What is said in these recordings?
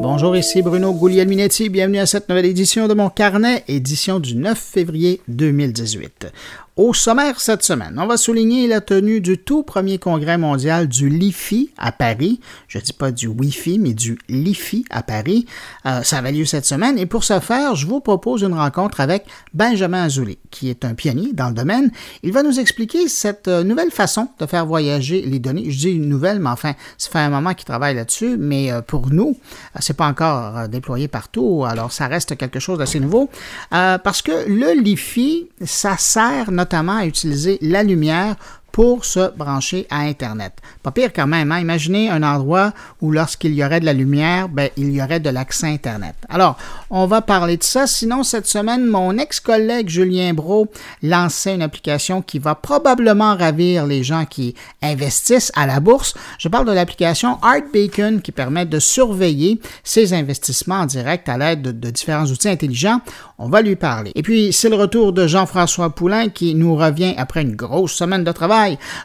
Bonjour, ici Bruno Guglielminetti. Bienvenue à cette nouvelle édition de mon carnet, édition du 9 février 2018. Au sommaire cette semaine, on va souligner la tenue du tout premier congrès mondial du LIFI à Paris. Je ne dis pas du Wi-Fi, mais du LIFI à Paris. Euh, ça va lieu cette semaine et pour ce faire, je vous propose une rencontre avec Benjamin Azoulay, qui est un pionnier dans le domaine. Il va nous expliquer cette euh, nouvelle façon de faire voyager les données. Je dis une nouvelle, mais enfin, ça fait un moment qu'il travaille là-dessus, mais euh, pour nous, c'est pas encore déployé partout, alors ça reste quelque chose d'assez nouveau. parce que le LIFI, ça sert notamment notamment à utiliser la lumière pour se brancher à Internet. Pas pire quand même, hein? imaginez un endroit où lorsqu'il y aurait de la lumière, ben, il y aurait de l'accès Internet. Alors, on va parler de ça. Sinon, cette semaine, mon ex-collègue Julien Bro lançait une application qui va probablement ravir les gens qui investissent à la bourse. Je parle de l'application Art Bacon qui permet de surveiller ses investissements en direct à l'aide de, de différents outils intelligents. On va lui parler. Et puis, c'est le retour de Jean-François Poulain qui nous revient après une grosse semaine de travail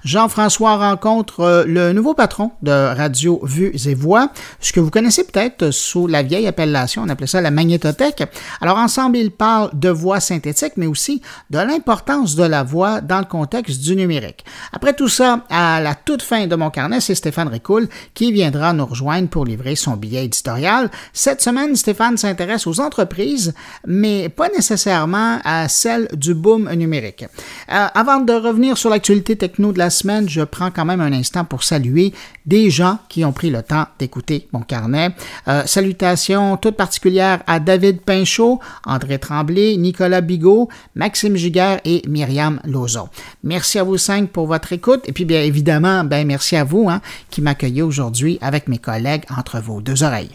Jean-François rencontre euh, le nouveau patron de Radio Vues et Voix, ce que vous connaissez peut-être sous la vieille appellation, on appelait ça la magnétothèque. Alors ensemble, ils parlent de voix synthétique, mais aussi de l'importance de la voix dans le contexte du numérique. Après tout ça, à la toute fin de mon carnet, c'est Stéphane Ricoul qui viendra nous rejoindre pour livrer son billet éditorial. Cette semaine, Stéphane s'intéresse aux entreprises, mais pas nécessairement à celles du boom numérique. Euh, avant de revenir sur l'actualité techno de la semaine, je prends quand même un instant pour saluer des gens qui ont pris le temps d'écouter mon carnet. Euh, salutations toutes particulières à David Pinchot, André Tremblay, Nicolas Bigot, Maxime Giguère et Myriam Lozon. Merci à vous cinq pour votre écoute et puis bien évidemment, ben merci à vous hein, qui m'accueillez aujourd'hui avec mes collègues entre vos deux oreilles.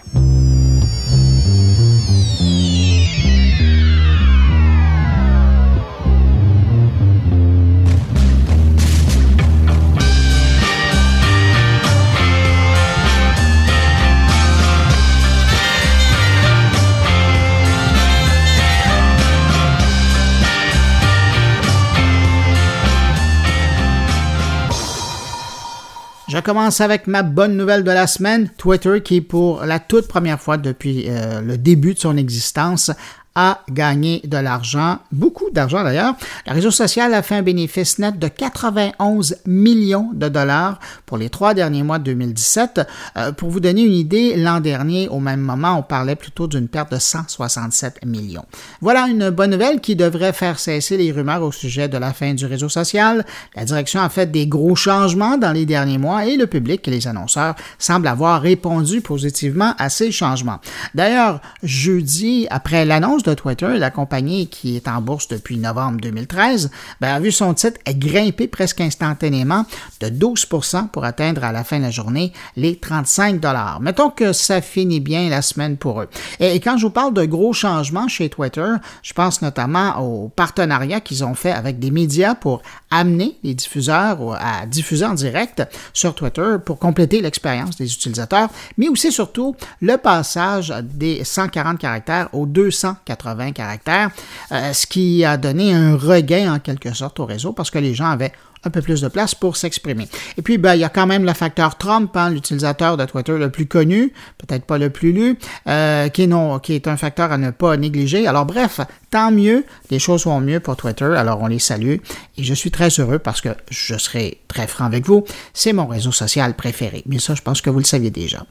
Je commence avec ma bonne nouvelle de la semaine, Twitter qui pour la toute première fois depuis euh, le début de son existence a gagné de l'argent, beaucoup d'argent d'ailleurs. Le réseau social a fait un bénéfice net de 91 millions de dollars pour les trois derniers mois de 2017. Euh, pour vous donner une idée, l'an dernier, au même moment, on parlait plutôt d'une perte de 167 millions. Voilà une bonne nouvelle qui devrait faire cesser les rumeurs au sujet de la fin du réseau social. La direction a fait des gros changements dans les derniers mois et le public et les annonceurs semblent avoir répondu positivement à ces changements. D'ailleurs, jeudi, après l'annonce Twitter, la compagnie qui est en bourse depuis novembre 2013, ben, a vu son titre grimper presque instantanément de 12% pour atteindre à la fin de la journée les 35 dollars. Mettons que ça finit bien la semaine pour eux. Et, quand je vous parle de gros changements chez Twitter, je pense notamment aux partenariats qu'ils ont fait avec des médias pour amener les diffuseurs à diffuser en direct sur Twitter pour compléter l'expérience des utilisateurs, mais aussi surtout le passage des 140 caractères aux 240 80 caractères, euh, ce qui a donné un regain en quelque sorte au réseau parce que les gens avaient un peu plus de place pour s'exprimer. Et puis, ben, il y a quand même le facteur Trump, hein, l'utilisateur de Twitter le plus connu, peut-être pas le plus lu, euh, qui, qui est un facteur à ne pas négliger. Alors bref, tant mieux, les choses vont mieux pour Twitter, alors on les salue. Et je suis très heureux parce que je serai très franc avec vous, c'est mon réseau social préféré. Mais ça, je pense que vous le saviez déjà.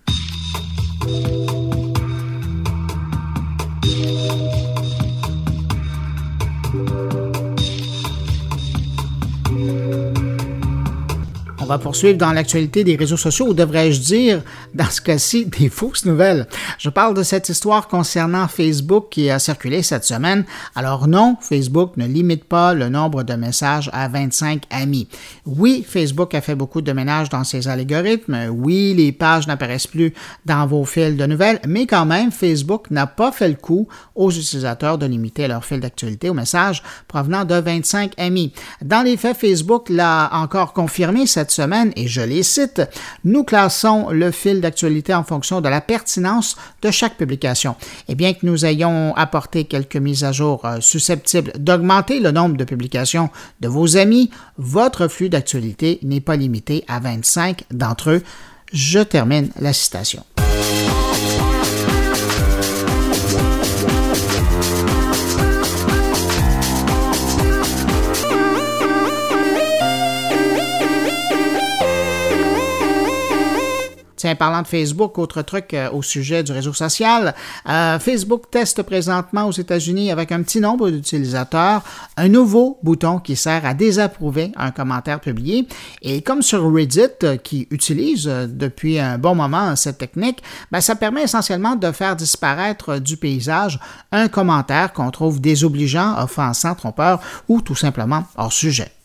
Va poursuivre dans l'actualité des réseaux sociaux, ou devrais-je dire, dans ce cas-ci, des fausses nouvelles. Je parle de cette histoire concernant Facebook qui a circulé cette semaine. Alors non, Facebook ne limite pas le nombre de messages à 25 amis. Oui, Facebook a fait beaucoup de ménage dans ses algorithmes. Oui, les pages n'apparaissent plus dans vos fils de nouvelles, mais quand même, Facebook n'a pas fait le coup aux utilisateurs de limiter leur fil d'actualité aux messages provenant de 25 amis. Dans les faits, Facebook l'a encore confirmé cette semaine, et je les cite, nous classons le fil d'actualité en fonction de la pertinence de chaque publication. Et bien que nous ayons apporté quelques mises à jour euh, susceptibles d'augmenter le nombre de publications de vos amis, votre flux d'actualité n'est pas limité à 25 d'entre eux. Je termine la citation. Tiens, parlant de Facebook, autre truc euh, au sujet du réseau social, euh, Facebook teste présentement aux États-Unis avec un petit nombre d'utilisateurs un nouveau bouton qui sert à désapprouver un commentaire publié. Et comme sur Reddit, euh, qui utilise depuis un bon moment cette technique, ben, ça permet essentiellement de faire disparaître du paysage un commentaire qu'on trouve désobligeant, offensant, trompeur ou tout simplement hors sujet.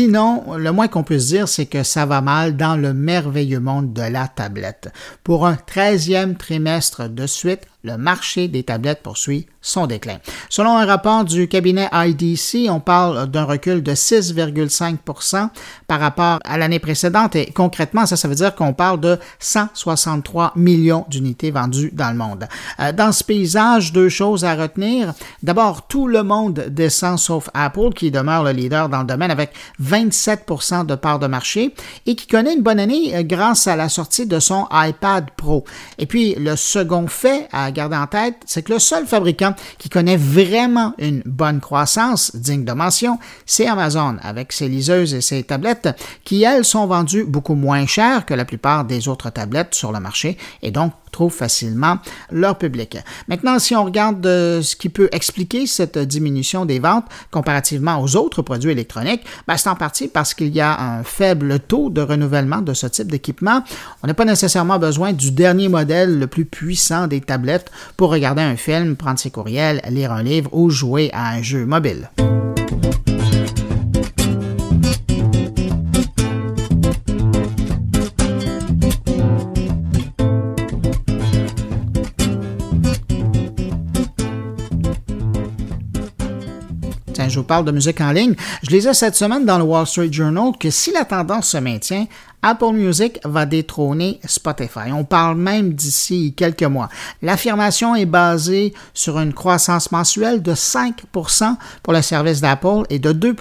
Sinon, le moins qu'on puisse dire, c'est que ça va mal dans le merveilleux monde de la tablette. Pour un treizième trimestre de suite, le marché des tablettes poursuit son déclin. Selon un rapport du cabinet IDC, on parle d'un recul de 6,5% par rapport à l'année précédente et concrètement, ça, ça veut dire qu'on parle de 163 millions d'unités vendues dans le monde. Euh, dans ce paysage, deux choses à retenir. D'abord, tout le monde descend sauf Apple qui demeure le leader dans le domaine avec 27% de part de marché et qui connaît une bonne année euh, grâce à la sortie de son iPad Pro. Et puis, le second fait à garder en tête, c'est que le seul fabricant qui connaît vraiment une bonne croissance digne de mention, c'est Amazon, avec ses liseuses et ses tablettes qui, elles, sont vendues beaucoup moins cher que la plupart des autres tablettes sur le marché et donc trouvent facilement leur public. Maintenant, si on regarde euh, ce qui peut expliquer cette diminution des ventes comparativement aux autres produits électroniques, ben, c'est en partie parce qu'il y a un faible taux de renouvellement de ce type d'équipement. On n'a pas nécessairement besoin du dernier modèle le plus puissant des tablettes pour regarder un film, prendre ses courriels, lire un livre ou jouer à un jeu mobile. Parle de musique en ligne. Je lisais cette semaine dans le Wall Street Journal que si la tendance se maintient, Apple Music va détrôner Spotify. On parle même d'ici quelques mois. L'affirmation est basée sur une croissance mensuelle de 5% pour le service d'Apple et de 2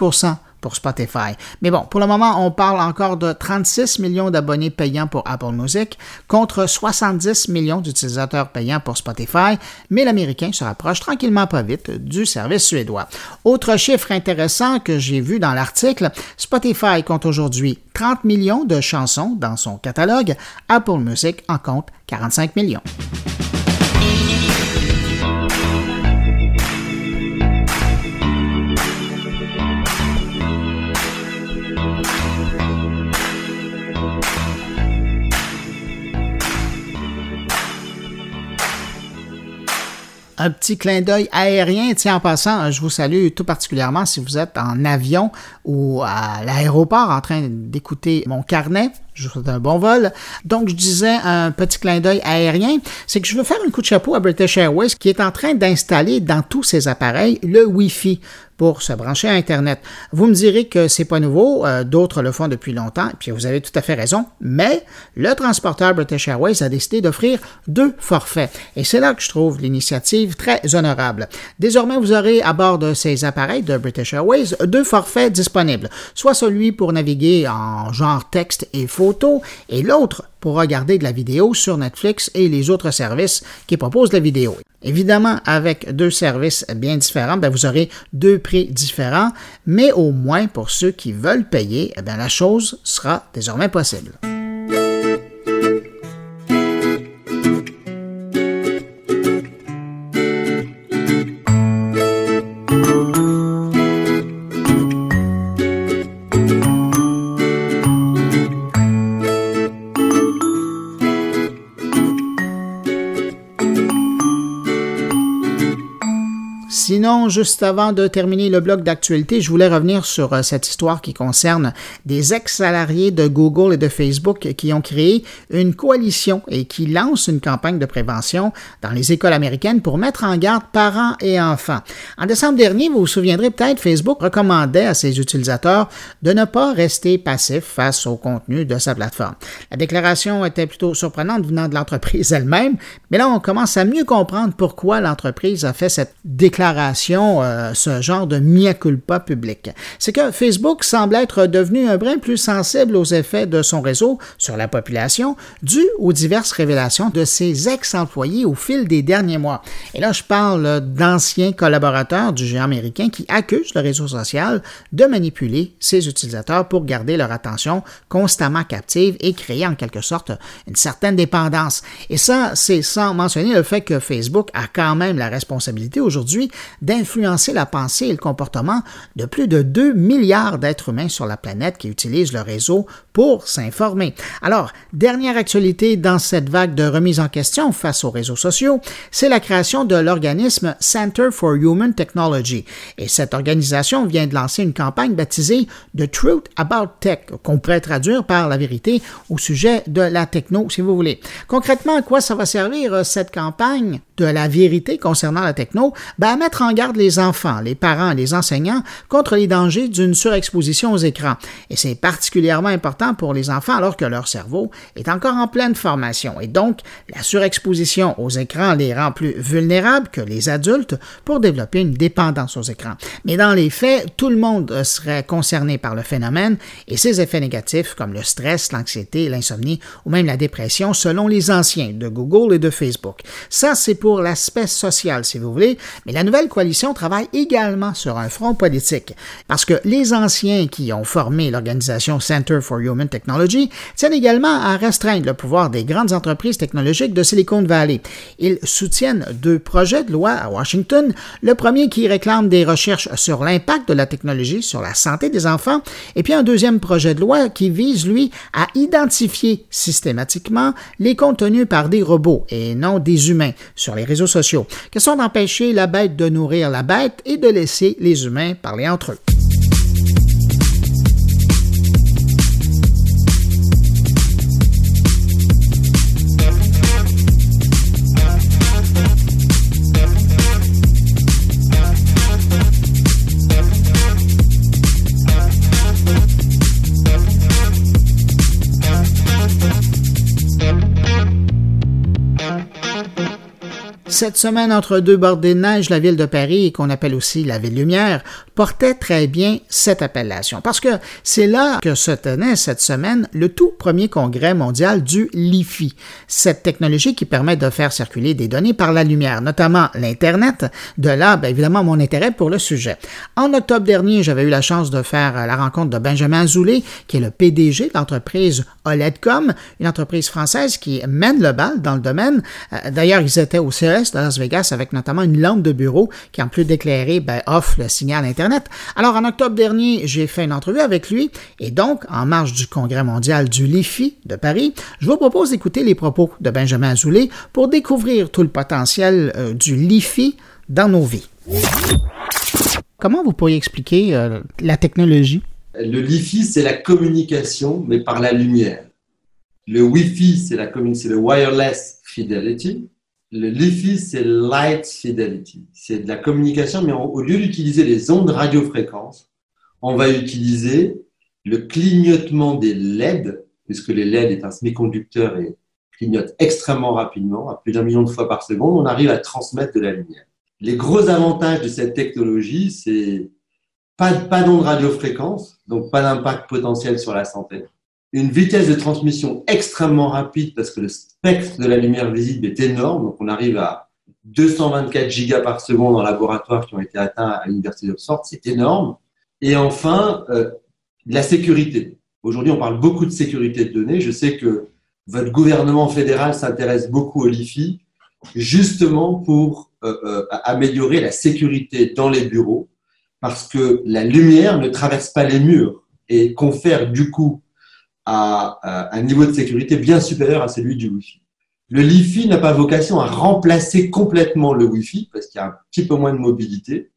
pour Spotify. Mais bon, pour le moment, on parle encore de 36 millions d'abonnés payants pour Apple Music contre 70 millions d'utilisateurs payants pour Spotify, mais l'Américain se rapproche tranquillement pas vite du service suédois. Autre chiffre intéressant que j'ai vu dans l'article, Spotify compte aujourd'hui 30 millions de chansons dans son catalogue, Apple Music en compte 45 millions. Un petit clin d'œil aérien. Tiens, en passant, je vous salue tout particulièrement si vous êtes en avion ou à l'aéroport en train d'écouter mon carnet. Je vous souhaite un bon vol. Donc, je disais un petit clin d'œil aérien, c'est que je veux faire un coup de chapeau à British Airways qui est en train d'installer dans tous ses appareils le Wi-Fi pour se brancher à Internet. Vous me direz que c'est pas nouveau, euh, d'autres le font depuis longtemps, et puis vous avez tout à fait raison, mais le transporteur British Airways a décidé d'offrir deux forfaits. Et c'est là que je trouve l'initiative très honorable. Désormais, vous aurez à bord de ces appareils de British Airways deux forfaits disponibles, soit celui pour naviguer en genre texte et et l'autre pour regarder de la vidéo sur Netflix et les autres services qui proposent la vidéo. Évidemment, avec deux services bien différents, ben, vous aurez deux prix différents, mais au moins pour ceux qui veulent payer, eh la chose sera désormais possible. Juste avant de terminer le bloc d'actualité, je voulais revenir sur euh, cette histoire qui concerne des ex-salariés de Google et de Facebook qui ont créé une coalition et qui lancent une campagne de prévention dans les écoles américaines pour mettre en garde parents et enfants. En décembre dernier, vous vous souviendrez peut-être, Facebook recommandait à ses utilisateurs de ne pas rester passifs face au contenu de sa plateforme. La déclaration était plutôt surprenante venant de l'entreprise elle-même, mais là, on commence à mieux comprendre pourquoi l'entreprise a fait cette déclaration euh, ce genre de mia culpa public. C'est que Facebook semble être devenu un brin plus sensible aux effets de son réseau sur la population dû aux diverses révélations de ses ex-employés au fil des derniers mois. Et là, je parle d'anciens collaborateurs du géant américain qui accusent le réseau social de manipuler ses utilisateurs pour garder leur attention constamment captive et créer en quelque sorte une certaine dépendance. Et ça, c'est sans mentionner le fait que Facebook a quand même la responsabilité aujourd'hui d'influencer la pensée et le comportement de plus de 2 milliards d'êtres humains sur la planète qui utilisent le réseau pour s'informer. Alors, dernière actualité dans cette vague de remise en question face aux réseaux sociaux, c'est la création de l'organisme Center for Human Technology. Et cette organisation vient de lancer une campagne baptisée The Truth About Tech, qu'on pourrait traduire par la vérité au sujet de la techno, si vous voulez. Concrètement, à quoi ça va servir euh, cette campagne de la vérité concernant la techno? Ben, à mettre en garde les enfants, les parents, les enseignants contre les dangers d'une surexposition aux écrans. Et c'est particulièrement important pour les enfants alors que leur cerveau est encore en pleine formation. Et donc, la surexposition aux écrans les rend plus vulnérables que les adultes pour développer une dépendance aux écrans. Mais dans les faits, tout le monde serait concerné par le phénomène et ses effets négatifs comme le stress, l'anxiété, l'insomnie ou même la dépression selon les anciens de Google et de Facebook. Ça, c'est pour l'aspect social, si vous voulez, mais la nouvelle coalition travaille également sur un front politique parce que les anciens qui ont formé l'organisation Center for Human Technology tiennent également à restreindre le pouvoir des grandes entreprises technologiques de Silicon Valley. Ils soutiennent deux projets de loi à Washington, le premier qui réclame des recherches sur l'impact de la technologie sur la santé des enfants, et puis un deuxième projet de loi qui vise, lui, à identifier systématiquement les contenus par des robots et non des humains sur les réseaux sociaux. Question d'empêcher la bête de nourrir la bête et de laisser les humains parler entre eux. Cette semaine, entre deux bordées de neige, la ville de Paris, qu'on appelle aussi la ville lumière, portait très bien cette appellation. Parce que c'est là que se tenait cette semaine le tout premier congrès mondial du LiFi, cette technologie qui permet de faire circuler des données par la lumière, notamment l'Internet. De là, bien évidemment, mon intérêt pour le sujet. En octobre dernier, j'avais eu la chance de faire la rencontre de Benjamin Azoulay, qui est le PDG de l'entreprise OLEDcom, une entreprise française qui mène le bal dans le domaine. Euh, d'ailleurs, ils étaient au CES de Las Vegas avec notamment une lampe de bureau qui, en plus d'éclairer, ben, offre le signal Internet. Alors, en octobre dernier, j'ai fait une entrevue avec lui et donc, en marge du Congrès mondial du LIFI de Paris, je vous propose d'écouter les propos de Benjamin Azoulay pour découvrir tout le potentiel euh, du LIFI dans nos vies. Comment vous pourriez expliquer euh, la technologie? Le LiFi, c'est la communication, mais par la lumière. Le Wi-Fi, c'est le wireless fidelity le LiFi, c'est Light Fidelity. C'est de la communication, mais au lieu d'utiliser les ondes radiofréquences, on va utiliser le clignotement des LED, puisque les LED est un semi-conducteur et clignote extrêmement rapidement, à plus d'un million de fois par seconde, on arrive à transmettre de la lumière. Les gros avantages de cette technologie, c'est pas, pas d'ondes radiofréquences, donc pas d'impact potentiel sur la santé une vitesse de transmission extrêmement rapide parce que le spectre de la lumière visible est énorme. Donc, on arrive à 224 gigas par seconde en laboratoire qui ont été atteints à l'université d'Oxford. C'est énorme. Et enfin, euh, la sécurité. Aujourd'hui, on parle beaucoup de sécurité de données. Je sais que votre gouvernement fédéral s'intéresse beaucoup au LIFI, justement pour euh, euh, améliorer la sécurité dans les bureaux, parce que la lumière ne traverse pas les murs et confère du coup à un niveau de sécurité bien supérieur à celui du Wi-Fi. Le Li-Fi n'a pas vocation à remplacer complètement le Wi-Fi parce qu'il y a un petit peu moins de mobilité.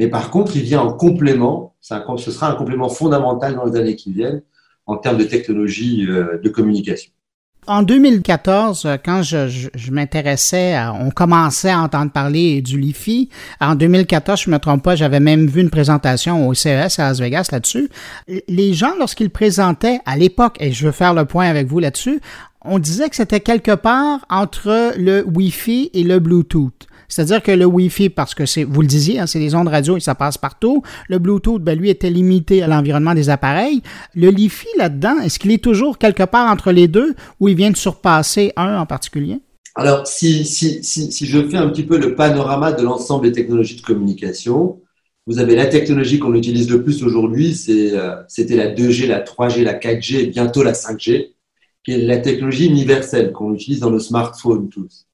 Mais par contre, il vient en complément. ce sera un complément fondamental dans les années qui viennent en termes de technologie euh, de communication. En 2014, euh, quand je, m'intéressais, on commençait à entendre parler du LiFi. En 2014, je ne me trompe pas, j'avais même vu une présentation au CES à Las Vegas là-dessus. Les gens, lorsqu'ils présentaient à l'époque, et je veux faire le point avec vous là-dessus, on disait que c'était quelque part entre le Wi-Fi et le Bluetooth. C'est-à-dire que le Wi-Fi, parce que c'est, vous le disiez, hein, c'est des ondes radio et ça passe partout. Le Bluetooth, ben, lui, était limité à l'environnement des appareils. Le Li-Fi, là-dedans, est-ce qu'il est toujours quelque part entre les deux ou il vient de surpasser un en particulier? Alors, si, si, si, si je fais un petit peu le panorama de l'ensemble des technologies de communication, vous avez la technologie qu'on utilise le plus aujourd'hui, euh, c'était la 2G, la 3G, la 4G et bientôt la 5G, qui est la technologie universelle qu'on utilise dans nos smartphones tous.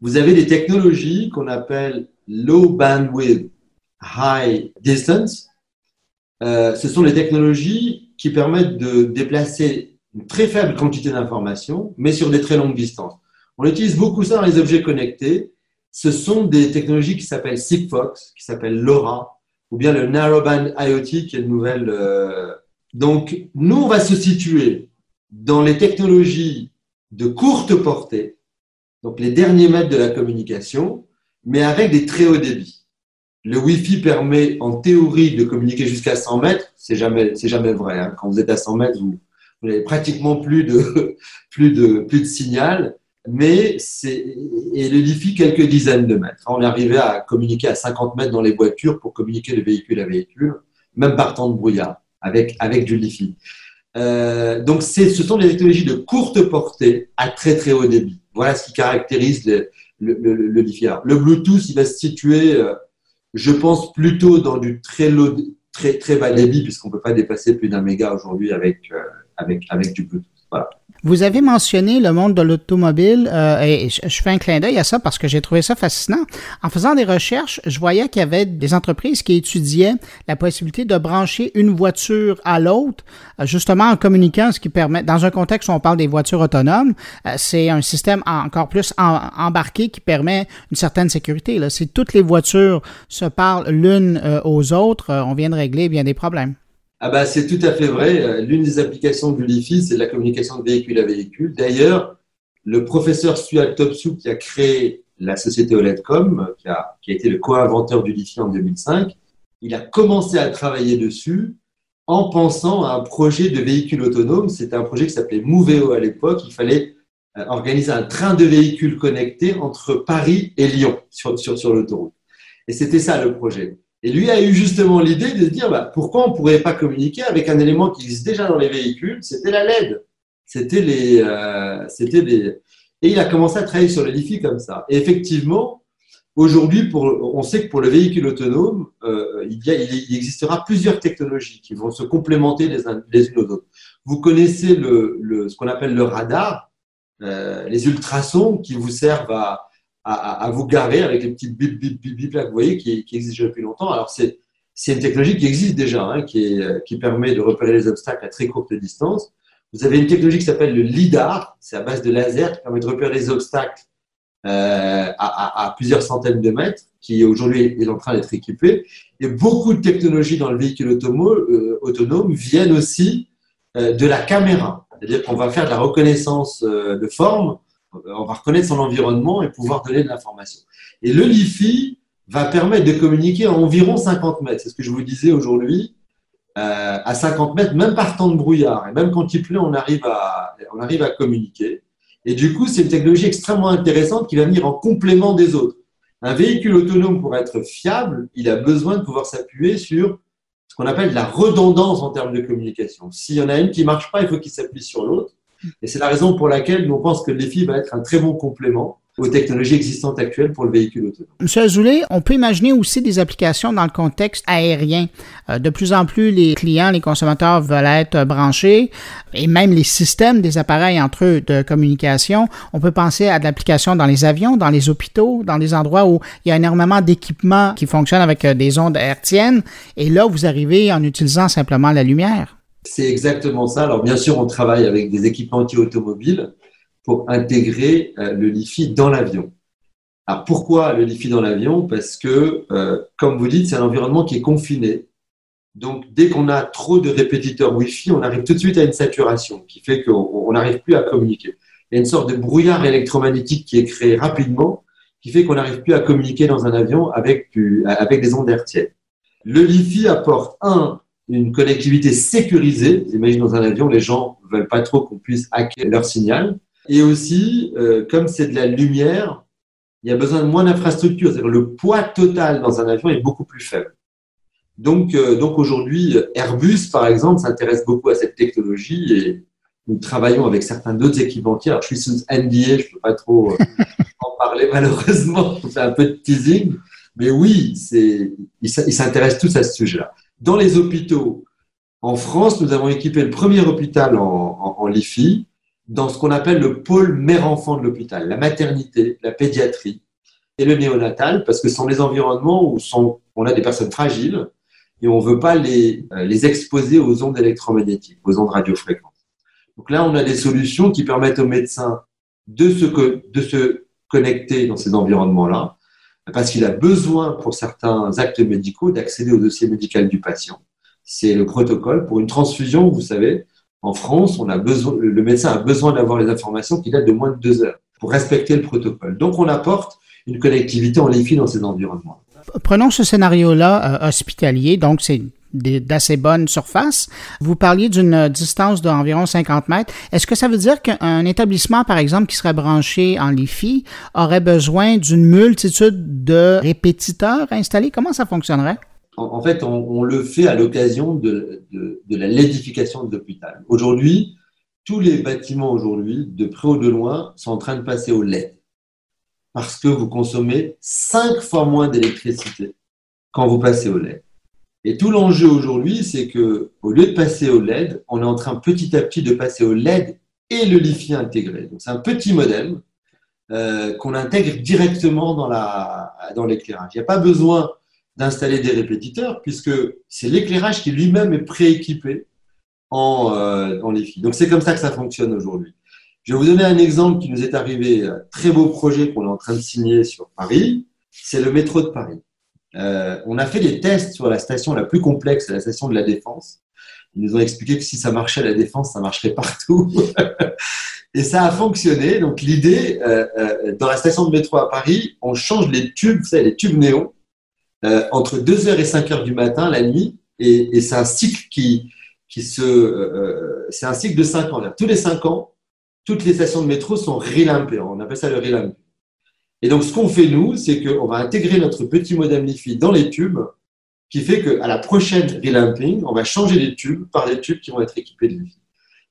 Vous avez des technologies qu'on appelle low bandwidth, high distance. Euh, ce sont les technologies qui permettent de déplacer une très faible quantité d'informations, mais sur des très longues distances. On utilise beaucoup ça dans les objets connectés. Ce sont des technologies qui s'appellent Sigfox, qui s'appellent LoRa, ou bien le Narrowband IoT qui est une nouvelle. Euh, donc, nous, on va se situer dans les technologies de courte portée, donc les derniers mètres de la communication, mais avec des très hauts débits. Le Wi-Fi permet en théorie de communiquer jusqu'à 100 mètres. C'est jamais, jamais vrai. Hein. Quand vous êtes à 100 mètres, vous, n'avez pratiquement plus de, plus de, plus de signal mais et le Wi-Fi quelques dizaines de mètres. On est arrivé à communiquer à 50 mètres dans les voitures pour communiquer de véhicule à véhicule, même partant de brouillard avec avec du Wi-Fi. Euh, donc ce sont des technologies de courte portée à très très haut débit. Voilà ce qui caractérise le, le, le, Bluetooth, il va se situer, euh, je pense, plutôt dans du très, bas débit, puisqu'on ne peut pas dépasser plus d'un méga aujourd'hui avec, euh, avec, avec du Bluetooth. Vous avez mentionné le monde de l'automobile euh, et je fais un clin d'œil à ça parce que j'ai trouvé ça fascinant. En faisant des recherches, je voyais qu'il y avait des entreprises qui étudiaient la possibilité de brancher une voiture à l'autre, euh, justement en communiquant, ce qui permet, dans un contexte où on parle des voitures autonomes, euh, c'est un système encore plus embarqué qui permet une certaine sécurité. Là. Si toutes les voitures se parlent l'une aux autres, on vient de régler bien des problèmes. Ah bah, c'est tout à fait vrai. Euh, l'une des applications du LiFi, c'est la communication de véhicule à véhicule. D'ailleurs, le professeur Stuart Topsou, qui a créé la société OLEDcom, qui a, qui a été le co-inventeur du LiFi en 2005, il a commencé à travailler dessus en pensant à un projet de véhicule autonome. C'était un projet qui s'appelait Moveo à l'époque. Il fallait euh, organiser un train de véhicules connectés entre Paris et Lyon sur, sur, sur l'autoroute. Et c'était ça le projet. Et lui a eu justement l'idée de se dire bah, pourquoi on ne pourrait pas communiquer avec un élément qui existe déjà dans les véhicules, c'était la LED. C'était les, euh, c'était des... Et il a commencé à travailler sur le Li-Fi comme ça. Et effectivement, aujourd'hui, on sait que pour le véhicule autonome, euh, il, y existera plusieurs technologies qui vont se complémenter les, les unes aux autres. Vous connaissez le, ce qu'on appelle le radar, euh, les ultrasons qui vous servent à, à, vous garer avec les petites bip, bip, bip, bip là, vous voyez, qui, qui existent depuis longtemps. Alors, c'est, une technologie qui existe déjà, hein, qui, permet de repérer les obstacles à très courte distance. Vous avez une technologie qui s'appelle le LIDAR, c'est à base de laser qui permet de repérer les obstacles euh, à, plusieurs centaines de mètres, qui aujourd'hui est en train d'être équipé. Et beaucoup de technologies dans le véhicule euh, autonome viennent aussi euh, de la caméra. C'est-à-dire qu'on va faire de la reconnaissance de forme on va reconnaître son environnement et pouvoir donner de l'information. Et le LiFi va permettre de communiquer à environ 50 mètres. C'est ce que je vous disais aujourd'hui. Euh, à 50 mètres, même par temps de brouillard, et même quand il pleut, on arrive à, on arrive à communiquer. Et du coup, c'est une technologie extrêmement intéressante qui va venir en complément des autres. Un véhicule autonome, pour être fiable, il a besoin de pouvoir s'appuyer sur ce qu'on appelle la redondance en termes de communication. S'il y en a une qui marche pas, il faut qu'il s'appuie sur l'autre. Et c'est la raison pour laquelle nous pense que le défi va être un très bon complément aux technologies existantes actuelles pour le véhicule autonome. Monsieur Azoulay, on peut imaginer aussi des applications dans le contexte aérien. Euh, de plus en plus, les clients, les consommateurs veulent être branchés et même les systèmes des appareils entre eux de communication. On peut penser à de l'application dans les avions, dans les hôpitaux, dans les endroits où il y a énormément d'équipements qui fonctionnent avec euh, des ondes hertziennes. Et là, vous arrivez en utilisant simplement la lumière. C'est exactement ça. Alors, bien sûr, on travaille avec des équipementiers automobiles pour intégrer euh, le LiFi dans l'avion. Alors, pourquoi le LiFi dans l'avion? Parce que, euh, comme vous dites, c'est un environnement qui est confiné. Donc, dès qu'on a trop de répétiteurs Wi-Fi, on arrive tout de suite à une saturation qui fait qu'on n'arrive plus à communiquer. Il y a une sorte de brouillard électromagnétique qui est créé rapidement, qui fait qu'on n'arrive plus à communiquer dans un avion avec, avec des ondes hertziennes. Le LiFi apporte, un, une connectivité sécurisée. Imaginez dans un avion, les gens veulent pas trop qu'on puisse hacker leur signal. Et aussi, euh, comme c'est de la lumière, il y a besoin de moins d'infrastructures. C'est-à-dire le poids total dans un avion est beaucoup plus faible. Donc, euh, donc aujourd'hui, Airbus, par exemple, s'intéresse beaucoup à cette technologie et nous travaillons avec certains d'autres équipementiers. Alors, je suis sous NDA, je peux pas trop euh, en parler malheureusement, je fais un peu de teasing. Mais oui, ils s'intéressent tous à ce sujet-là. Dans les hôpitaux, en France, nous avons équipé le premier hôpital en, en, LIFI dans ce qu'on appelle le pôle mère-enfant de l'hôpital, la maternité, la pédiatrie et le néonatal, parce que ce sont les environnements où sont, on a des personnes fragiles et on ne veut pas les, euh, les exposer aux ondes électromagnétiques, aux ondes radiofréquentes. Donc là, on a des solutions qui permettent aux médecins de se connecter dans ces environnements-là, parce qu'il a besoin, pour certains actes médicaux, d'accéder au dossier médical du patient. C'est le protocole. Pour une transfusion, vous savez, en France, le médecin a besoin d'avoir les informations qui datent de moins de deux heures pour respecter le protocole. Donc, on apporte une connectivité en LiFi dans ces environnements. Prenons ce scénario-là euh, hospitalier, donc c'est d'assez bonne surface. Vous parliez d'une distance d'environ 50 mètres. Est-ce que ça veut dire qu'un établissement, par exemple, qui serait branché en LiFi aurait besoin d'une multitude de répétiteurs installés? Comment ça fonctionnerait? En, fait, on, le fait à l'occasion de, de, la lédification de l'hôpital. Aujourd'hui, tous les bâtiments aujourd'hui, de près ou de loin, sont en train de passer au LED parce que vous consommez cinq fois moins d'électricité quand vous passez au LED. Et tout l'enjeu aujourd'hui, c'est que au lieu de passer au LED, on est en train petit à petit de passer au LED et le LiFi intégré. Donc c'est un petit modem euh, qu'on intègre directement dans la dans l'éclairage. Il n'y a pas besoin d'installer des répétiteurs puisque c'est l'éclairage qui lui-même est prééquipé en, euh, en LiFi. Donc c'est comme ça que ça fonctionne aujourd'hui. Je vais vous donner un exemple qui nous est arrivé, un très beau projet qu'on est en train de signer sur Paris. C'est le métro de Paris. Euh, on a fait des tests sur la station la plus complexe, la station de la Défense. Ils nous ont expliqué que si ça marchait à la Défense, ça marcherait partout. et ça a fonctionné. Donc l'idée, euh, euh, dans la station de métro à Paris, on change les tubes, vous savez, les tubes néons, entre 2h et 5h du matin, la nuit. Et, c'est un cycle qui, qui se... c'est un cycle de 5 ans. Tous les 5 ans, toutes les stations de métro sont relampées. On appelle ça le relamping. Et donc, ce qu'on fait, nous, c'est qu'on va intégrer notre petit modem LiFi dans les tubes, qui fait qu'à la prochaine relamping, on va changer les tubes par des tubes qui vont être équipés de LiFi.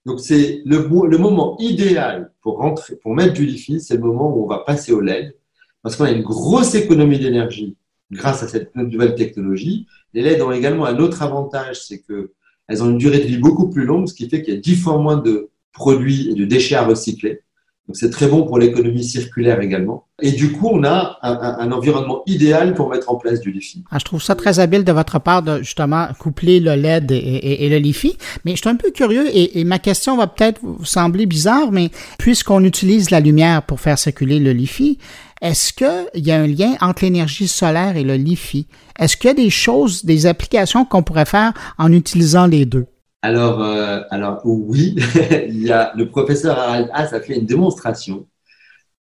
Donc, c'est le, moment idéal pour, rentrer, pour mettre du LiFi, c'est le moment où on va passer au LED, parce qu'on a une grosse économie d'énergie grâce à cette nouvelle technologie. Les LED ont également un autre avantage, c'est qu'elles ont une durée de vie beaucoup plus longue, ce qui fait qu'il y a dix fois moins de produits et de déchets à recycler. Donc c'est très bon pour l'économie circulaire également. Et du coup, on a un, environnement idéal pour mettre en place du LiFi. Ah, je trouve ça très habile de votre part de justement coupler le LED et, le LiFi. Mais je suis un peu curieux et, et ma question va peut-être vous sembler bizarre, mais puisqu'on utilise la lumière pour faire circuler le LiFi, est-ce qu'il y a un lien entre l'énergie solaire et le LiFi? Est-ce qu'il y a des choses, des applications qu'on pourrait faire en utilisant les deux? Alors, euh, alors oui, il y a le professeur Harald Haas a fait une démonstration.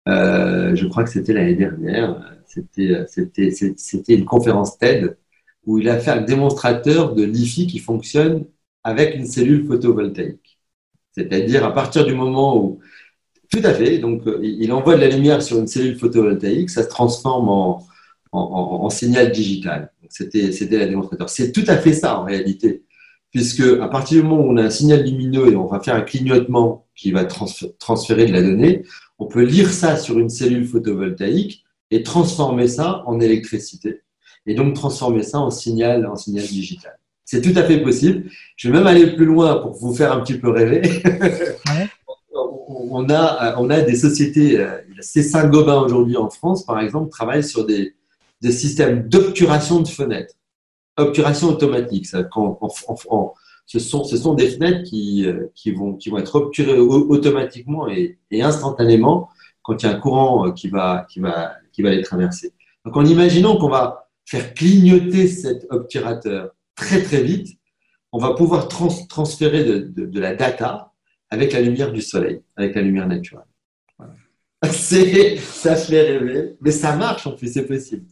Euh, je crois que c'était l'année dernière. C'était, c'était, une conférence TED où il a fait un démonstrateur de LiFi qui fonctionne avec une cellule photovoltaïque. C'est-à-dire à partir du moment où, tout à fait, donc il envoie de la lumière sur une cellule photovoltaïque, ça se transforme en, en, signal digital. C'était, c'était la démonstrateur. C'est tout à fait ça en réalité puisque à partir du moment où on a un signal lumineux et on va faire un clignotement qui va transférer de la donnée, on peut lire ça sur une cellule photovoltaïque et transformer ça en électricité, et donc transformer ça en signal, en signal digital. C'est tout à fait possible. Je vais même aller plus loin pour vous faire un petit peu rêver. on, a, on a des sociétés, euh, c'est Saint-Gobain aujourd'hui en France, par exemple, travaille sur des, des systèmes d'obturation de fenêtres obturation automatique. Ça, ce, sont, ce sont des fenêtres qui, euh, vont, être obturées automatiquement et, instantanément quand il y a un courant euh, qui va, qui va, qui va les traverser. Donc en imaginant qu'on va faire clignoter cet obturateur très très vite, on va pouvoir transférer de, la data avec la lumière du soleil, avec la lumière naturelle. Voilà. Ça fait rêver, mais ça marche en plus, c'est possible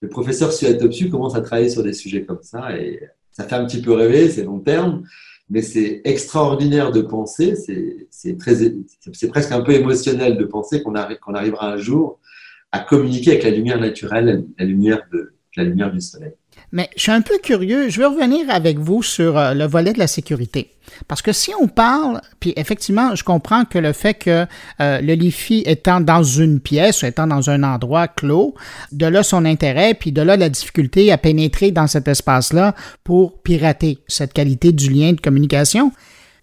le professeur Suatopsu commence à travailler sur des sujets comme ça et ça fait un petit peu rêver, c'est long terme, mais c'est extraordinaire de penser, c'est presque un peu émotionnel de penser qu'on arrivera un jour à communiquer avec la lumière naturelle, la lumière, de, la lumière du soleil. Mais je suis un peu curieux. Je vais revenir avec vous sur euh, le volet de la sécurité. Parce que si on parle, puis effectivement, je comprends que le fait que euh, le LiFi étant dans une pièce, étant dans un endroit clos, de là son intérêt, puis de là la difficulté à pénétrer dans cet espace-là pour pirater cette qualité du lien de communication.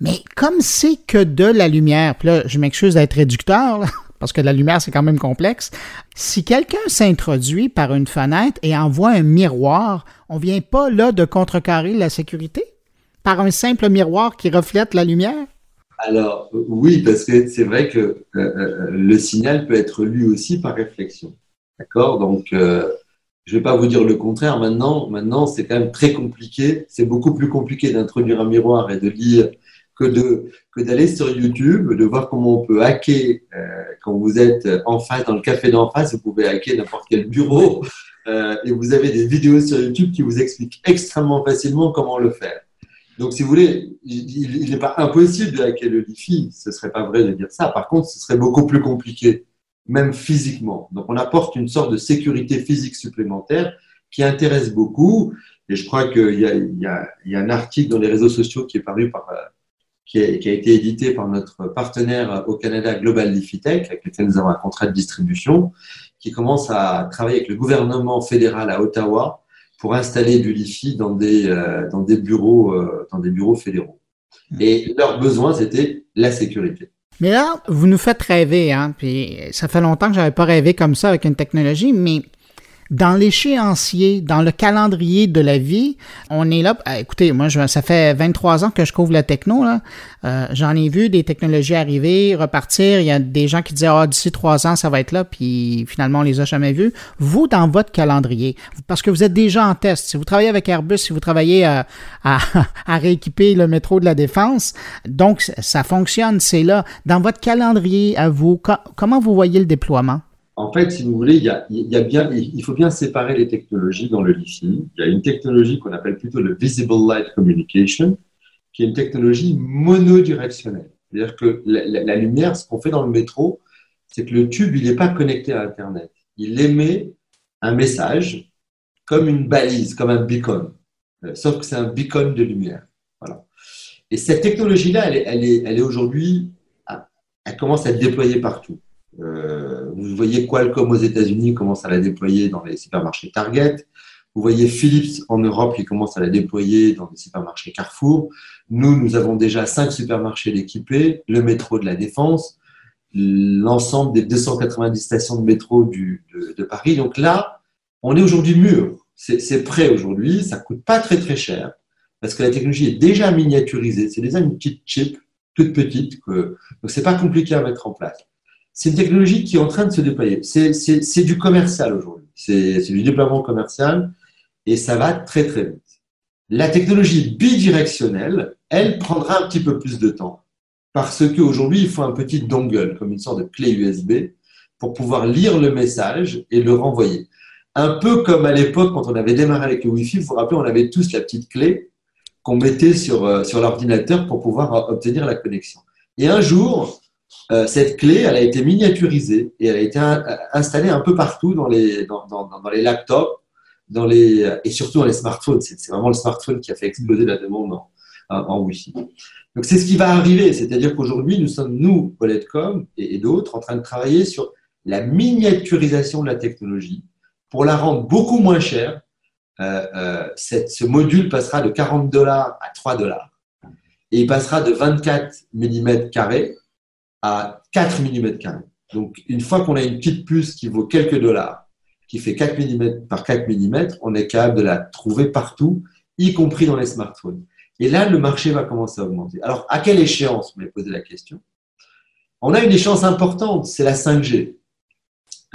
Mais comme c'est que de la lumière, puis là, je m'excuse d'être réducteur, là, parce que la lumière, c'est quand même complexe. Si quelqu'un s'introduit par une fenêtre et envoie un miroir, on vient pas là de contrecarrer la sécurité? Par un simple miroir qui reflète la lumière? Alors, oui, parce que c'est vrai que euh, euh, le signal peut être lu aussi par réflexion. D'accord? Donc, euh, je ne vais pas vous dire le contraire. Maintenant, maintenant c'est quand même très compliqué. C'est beaucoup plus compliqué d'introduire un miroir et de lire que de que d'aller sur YouTube, de voir comment on peut hacker euh, quand vous êtes en face dans le café d'en face, vous pouvez hacker n'importe quel bureau euh, et vous avez des vidéos sur YouTube qui vous expliquent extrêmement facilement comment le faire. Donc, si vous voulez, il, n'est pas impossible de hacker le Wi-Fi, ce serait pas vrai de dire ça. Par contre, ce serait beaucoup plus compliqué, même physiquement. Donc, on apporte une sorte de sécurité physique supplémentaire qui intéresse beaucoup. Et je crois qu'il y y, y a un article dans les réseaux sociaux qui est paru par qui a, été édité par notre partenaire au Canada Global Lifitech, avec lequel nous avons un contrat de distribution, qui commence à travailler avec le gouvernement fédéral à Ottawa pour installer du LiFi dans des, euh, dans des, bureaux, euh, dans des bureaux fédéraux. Et leur besoin, c'était la sécurité. Mais là, vous nous faites rêver, hein, puis ça fait longtemps que j'avais pas rêvé comme ça avec une technologie, mais dans l'échéancier, dans le calendrier de la vie, on est là. Ah, écoutez, moi, je, ça fait 23 ans que je couvre la techno. Là. Euh, j'en ai vu des technologies arriver, repartir. Il y a des gens qui disaient ah d'ici trois ans ça va être là, puis finalement on les a jamais vus. Vous, dans votre calendrier, parce que vous êtes déjà en test. Si vous travaillez avec Airbus, si vous travaillez euh, à, à, rééquiper le métro de la défense, donc ça fonctionne, c'est là. Dans votre calendrier à vous, comment vous voyez le déploiement? En fait, si vous voulez, il, y a, bien, il faut bien séparer les technologies dans le LiFi. Il y a une technologie qu'on appelle plutôt le Visible Light Communication, qui est une technologie monodirectionnelle. C'est-à-dire que la, lumière, ce qu'on fait dans le métro, c'est que le tube, il n'est pas connecté à Internet. Il émet un message comme une balise, comme un beacon. Euh, sauf que c'est un beacon de lumière. Voilà. Et cette technologie-là, elle est, aujourd'hui, elle commence à être déployée partout. Euh, vous voyez Qualcomm aux États-Unis commence à la déployer dans les supermarchés Target. Vous voyez Philips en Europe qui commence à la déployer dans les supermarchés Carrefour. Nous, nous avons déjà cinq supermarchés équipés, le métro de la Défense, l'ensemble des 290 stations de métro de, Paris. Donc là, on est aujourd'hui mûr. C'est prêt aujourd'hui. Ça coûte pas très très cher parce que la technologie est déjà miniaturisée. C'est déjà une petite chip toute petite. Que, donc c'est pas compliqué à mettre en place c'est une technologie qui est en train de se déployer. C'est du commercial aujourd'hui. C'est du déploiement commercial et ça va très très vite. La technologie bidirectionnelle, elle prendra un petit peu plus de temps parce qu'aujourd'hui, il faut un petit dongle, comme une sorte de clé USB, pour pouvoir lire le message et le renvoyer. Un peu comme à l'époque, quand on avait démarré avec le Wi-Fi, vous vous rappelez, on avait tous la petite clé qu'on mettait sur, euh, sur l'ordinateur pour pouvoir obtenir la connexion. Et un jour, euh, cette clé, elle a été miniaturisée et elle a été installée un peu partout dans les, dans, les laptops dans les, et surtout dans les smartphones. C'est vraiment le smartphone qui a fait exploser la demande en, Wi-Fi. Donc c'est ce qui va arriver, c'est-à-dire qu'aujourd'hui, nous sommes, nous, Poletcom et, d'autres, en train de travailler sur la miniaturisation de la technologie pour la rendre beaucoup moins chère. Euh, euh, ce module passera de 40 dollars à 3 dollars et il passera de 24 mm à 4 mm. Donc, une fois qu'on a une petite puce qui vaut quelques dollars, qui fait 4 mm par 4 mm, on est capable de la trouver partout, y compris dans les smartphones. Et là, le marché va commencer à augmenter. Alors, à quelle échéance Vous m'avez posé la question? On a une échéance importante, c'est la 5G.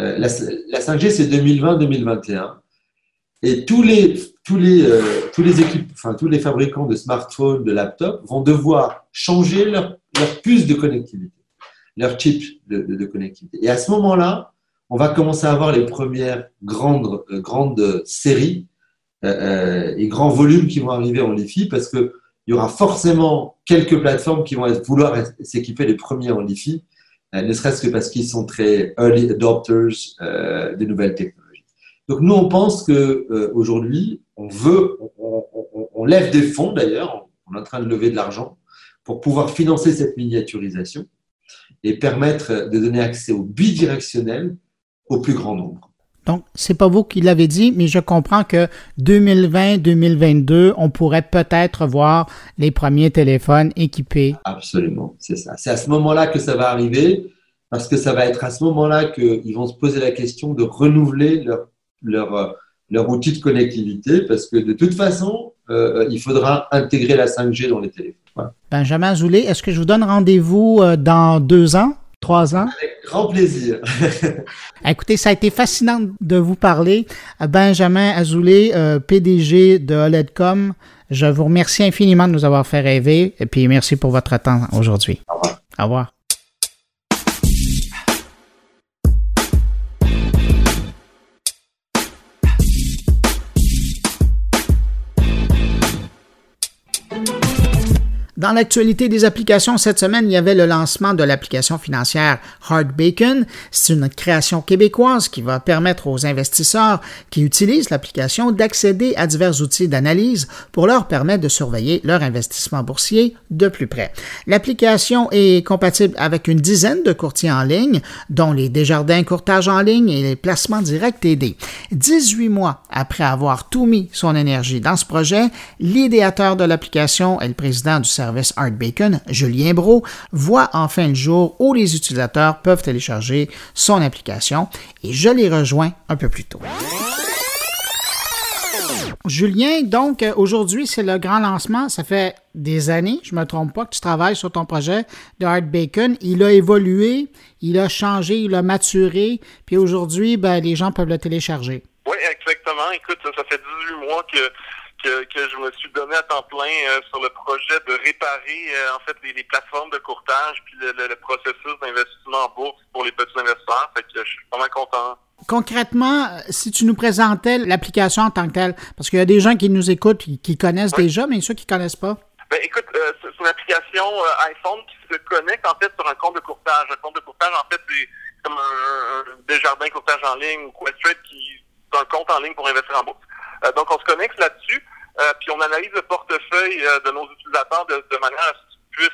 Euh, la, 5G, c'est 2020-2021. Et tous les, tous les, euh, tous les équipes, enfin, tous les fabricants de smartphones, de laptops vont devoir changer leur, leur puce de connectivité leur chip de, connectivité. Et à ce moment-là, on va commencer à avoir les premières grandes, euh, grandes séries euh, euh, et grands volumes qui vont arriver en LiFi parce qu'il y aura forcément quelques plateformes qui vont vouloir s'équiper les premiers en LiFi ne serait-ce que parce qu'ils sont très early adopters des nouvelles technologies. Donc nous, on pense que aujourd'hui, on veut, on, lève des fonds d'ailleurs, on est en train de lever de l'argent pour pouvoir financer cette miniaturisation et permettre de donner accès au bidirectionnel au plus grand nombre. Donc, c'est pas vous qui l'avez dit, mais je comprends que 2020-2022, on pourrait peut-être voir les premiers téléphones équipés. Absolument, c'est ça. C'est à ce moment-là que ça va arriver, parce que ça va être à ce moment-là qu'ils vont se poser la question de renouveler leur, leur, leur outil de connectivité, parce que de toute façon, euh, il faudra intégrer la 5G dans les téléphones. Benjamin Azoulay, est-ce que je vous donne rendez-vous euh, dans deux ans, trois ans? Avec grand plaisir. Écoutez, ça a été fascinant de vous parler. Benjamin Azoulay, euh, PDG de OLEDCOM, je vous remercie infiniment de nous avoir fait rêver et puis merci pour votre temps aujourd'hui. Au revoir. Au revoir. Dans l'actualité des applications cette semaine, il y avait le lancement de l'application financière Hard Bacon. C'est une création québécoise qui va permettre aux investisseurs qui utilisent l'application d'accéder à divers outils d'analyse pour leur permettre de surveiller leur investissement boursier de plus près. L'application est compatible avec une dizaine de courtiers en ligne, dont les Desjardins Courtage en ligne et les placements directs TD. 18 mois après avoir tout mis son énergie dans ce projet, l'idéateur de l'application est le président du service Art Bacon, Julien Bro, voit enfin le jour où les utilisateurs peuvent télécharger son application et je les rejoins un peu plus tôt. Julien, donc aujourd'hui, c'est le grand lancement. Ça fait des années, je ne me trompe pas, que tu travailles sur ton projet de Art Bacon. Il a évolué, il a changé, il a maturé, puis aujourd'hui, ben, les gens peuvent le télécharger. Oui, exactement. Écoute, ça fait 18 mois que que, que, je me suis donné à temps plein euh, sur le projet de réparer euh, en fait les, plateformes de courtage puis le, le, processus d'investissement en bourse pour les petits investisseurs. Fait que je suis vraiment content. Concrètement, si tu nous présentais l'application en tant que telle, parce qu'il y a des gens qui nous écoutent qui, qui connaissent déjà, mais ceux qui connaissent pas. Ben écoute, euh, c'est une application iPhone qui se connecte en fait sur un compte de courtage. Un compte de courtage, en fait, c'est comme un, un Desjardins courtage en ligne ou Questrade qui est un compte en ligne pour investir en bourse. Euh, donc, on se connecte là-dessus, euh, puis on analyse le portefeuille euh, de nos utilisateurs de, manière à ce qu'ils puissent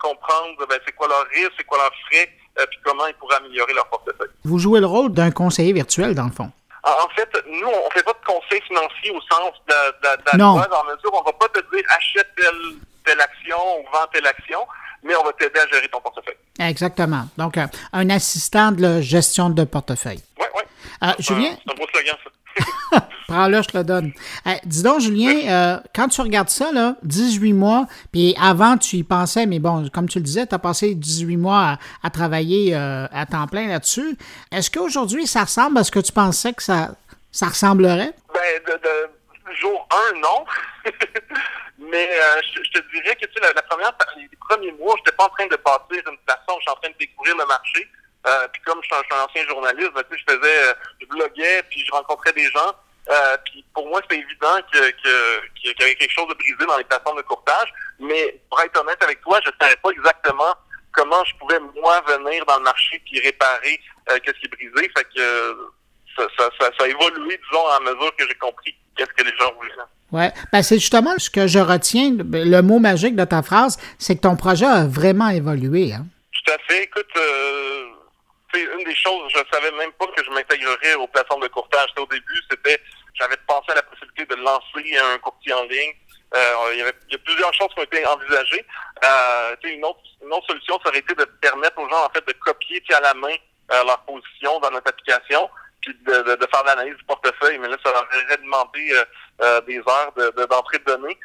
comprendre ben, c'est quoi leur risque, c'est quoi leur frais, puis comment ils pourraient améliorer leur portefeuille. Vous jouez le rôle d'un conseiller virtuel, dans le fond. En fait, nous, on fait pas de conseil financier au sens de, de, de la loi, dans la mesure où on va pas te dire achète telle, telle action ou vends telle action, mais on va t'aider à gérer ton portefeuille. Exactement. Donc, un assistant de gestion de portefeuille. Oui, oui. Julien? C'est un beau slogan, ça. Prends-le, je te le donne. dis donc, Julien, euh, quand tu regardes ça, là, 18 mois, puis avant, tu y pensais, mais bon, comme tu le disais, tu as passé 18 mois à, travailler euh, à temps plein là-dessus. Est-ce qu'aujourd'hui, ça ressemble à ce que tu pensais que ça, ça ressemblerait? Ben, de, jour 1, non. mais euh, je, te dirais que, tu sais, la, première, les premiers mois, je n'étais pas en train de bâtir une plateforme, je suis en train de découvrir le marché. Euh, puis comme je suis, un, ancien journaliste, ben, je faisais, euh, je bloguais, puis je rencontrais des gens. Euh, puis pour moi, c'était évident que, que, qu'il y avait quelque chose de brisé dans les plateformes de courtage. Mais pour être honnête avec toi, je ne savais pas exactement comment je pouvais, moi, venir dans le marché puis réparer euh, qu'est-ce qui est brisé. Fait que ça, ça, ça, a évolué, disons, à mesure que j'ai compris qu'est-ce que les gens voulaient. Ouais, ben c'est justement ce que je retiens, le mot magique de ta phrase, c'est que ton projet a vraiment évolué. Hein? Tout à fait. Écoute, euh, une des choses, je savais même pas que je m'intégrerais aux plateformes de courtage. Au début, c'était, j'avais pensé à la possibilité de lancer un courtier en ligne. Euh, il, y avait, il y a plusieurs choses qui ont été envisagées. Euh, une, autre, une autre solution, ça aurait été de permettre aux gens, en fait, de copier à la main euh, leur position dans notre application, puis de, de, faire l'analyse du portefeuille. Mais là, ça leur aurait demandé euh, euh, des heures d'entrée de, de, données.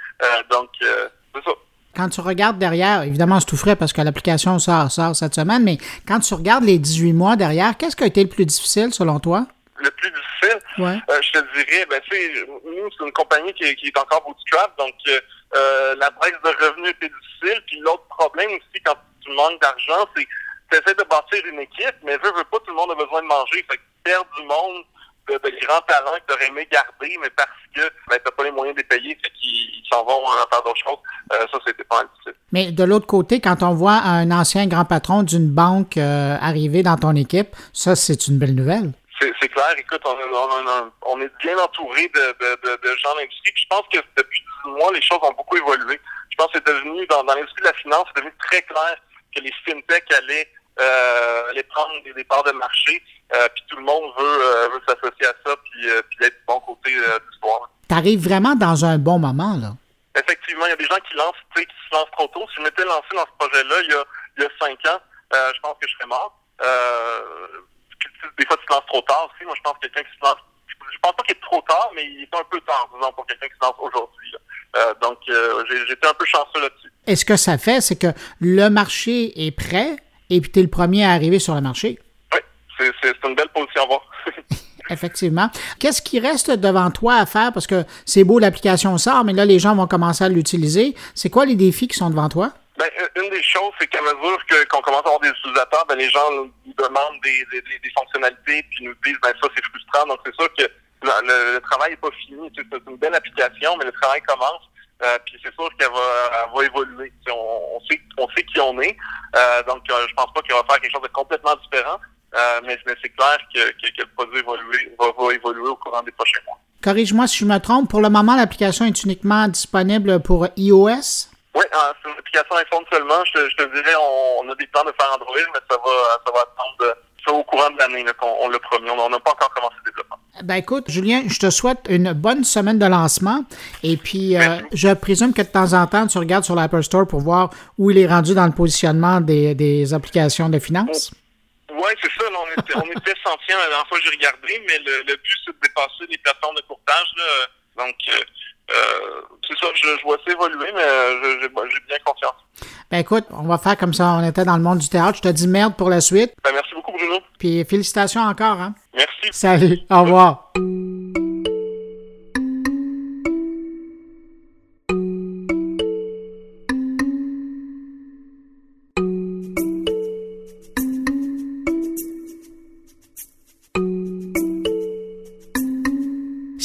donc, c'est ça quand tu regardes derrière, évidemment, c'est tout frais parce que l'application sort, sort cette semaine, mais quand tu regardes les 18 mois derrière, qu'est-ce qui a été le plus difficile selon toi? Le plus difficile, ouais. euh, je te dirais, ben, tu sais, nous, c'est une compagnie qui, qui est encore bootstrap, donc euh, euh, la baisse de revenus était difficile. Puis l'autre problème aussi, quand tu manques d'argent, c'est tu essaies de bâtir une équipe, mais veux, veux pas, tout le monde a besoin de manger. Fait que perdre du monde de, de grands talents que tu aurais aimé garder, mais parce que ben, tu n'as pas les moyens de les payer, fait qu'ils s'en vont faire d'autres choses. Euh, ça, c'était pas difficile. Mais de l'autre côté, quand on voit un ancien grand patron d'une banque euh, arriver dans ton équipe, ça, c'est une belle nouvelle. C'est clair. Écoute, on, est bien entouré de, de, gens de l'industrie. Je pense que depuis 10 mois, les choses ont beaucoup évolué. Je pense que c'est devenu, dans, l'industrie de la finance, c'est devenu très clair que les fintechs allaient, euh, prendre des, parts de marché. Euh, puis tout le monde veut, veut s'associer à ça puis, puis être du bon côté de l'histoire. Tu arrives vraiment dans un bon moment, là. Effectivement, il y a des gens qui lancent, qui se lancent trop tôt. Si je m'étais lancé dans ce projet-là il y a, il y a cinq ans, euh, je pense que je serais mort. Euh, des fois, tu te lances trop tard aussi. Moi, je pense que quelqu'un qui se lance, je pense pas qu'il est trop tard, mais il est un peu tard, disons, pour quelqu'un qui se lance aujourd'hui. Euh, donc, euh, j'étais un peu chanceux là-dessus. Et ce que ça fait, c'est que le marché est prêt et puis tu es le premier à arriver sur le marché. C'est une belle position à avoir. Effectivement. Qu'est-ce qui reste devant toi à faire? Parce que c'est beau, l'application sort, mais là, les gens vont commencer à l'utiliser. C'est quoi les défis qui sont devant toi? Ben, une des choses, c'est qu'à mesure qu'on commence à avoir des utilisateurs, ben, les gens nous demandent des, fonctionnalités, puis nous disent, ben, ça, c'est frustrant. Donc, c'est sûr que le, travail n'est pas fini. C'est une belle application, mais le travail commence. Euh, puis c'est sûr qu'elle va, va évoluer. On, sait, on sait qui on est. Euh, donc, euh, je pense pas qu'elle va faire quelque chose de complètement différent. Euh, mais, c'est clair que, que, le produit va, évoluer au courant des prochains mois. Corrige-moi si je me trompe. Pour le moment, l'application est uniquement disponible pour iOS? Oui, euh, c'est une application iPhone seulement. Je, te dirais, on, a des plans de faire Android, mais ça va, ça va attendre ça au courant de l'année qu'on le promet. On n'a pas encore commencé le développement. Ben écoute, Julien, je te souhaite une bonne semaine de lancement. Et puis, euh, je présume que de temps en temps, tu regardes sur l'Apple Store pour voir où il est rendu dans le positionnement des, des applications de finance. Oui, c'est ça. on était, on était la dernière fois que j'ai regardé, mais le, le but, c'est de dépasser les plateformes de courtage. Là. Donc, euh, euh, c'est ça, je, vois ça évoluer, mais euh, j'ai bien confiance. Ben écoute, on va faire comme ça. On était dans le monde du théâtre. Je te dis merde pour la suite. Ben, merci beaucoup, Bruno. Puis félicitations encore. Hein? Merci. Salut. Au revoir.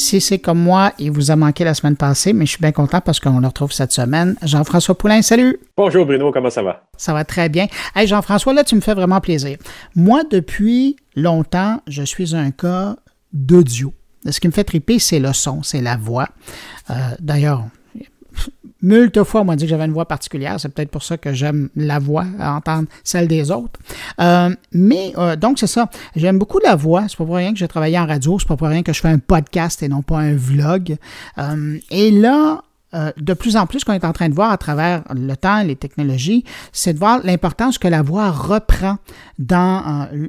Si c'est comme moi, il vous a manqué la semaine passée, mais je suis bien content parce qu'on le retrouve cette semaine. Jean-François Poulain, salut! Bonjour Bruno, comment ça va? Ça va très bien. Hey Jean-François, là, tu me fais vraiment plaisir. Moi, depuis longtemps, je suis un cas d'audio. Ce qui me fait triper, c'est le son, c'est la voix. Euh, d'ailleurs, Multe fois, on m'a dit que j'avais une voix particulière. C'est peut-être pour ça que j'aime la voix, à entendre celle des autres. Euh, mais euh, donc, c'est ça. J'aime beaucoup la voix. C'est pas pour rien que j'ai travaillé en radio. C'est pas pour rien que je fais un podcast et non pas un vlog. Euh, et là, euh, de plus en plus, qu'on est en train de voir à travers le temps, les technologies, c'est de voir l'importance que la voix reprend dans, euh,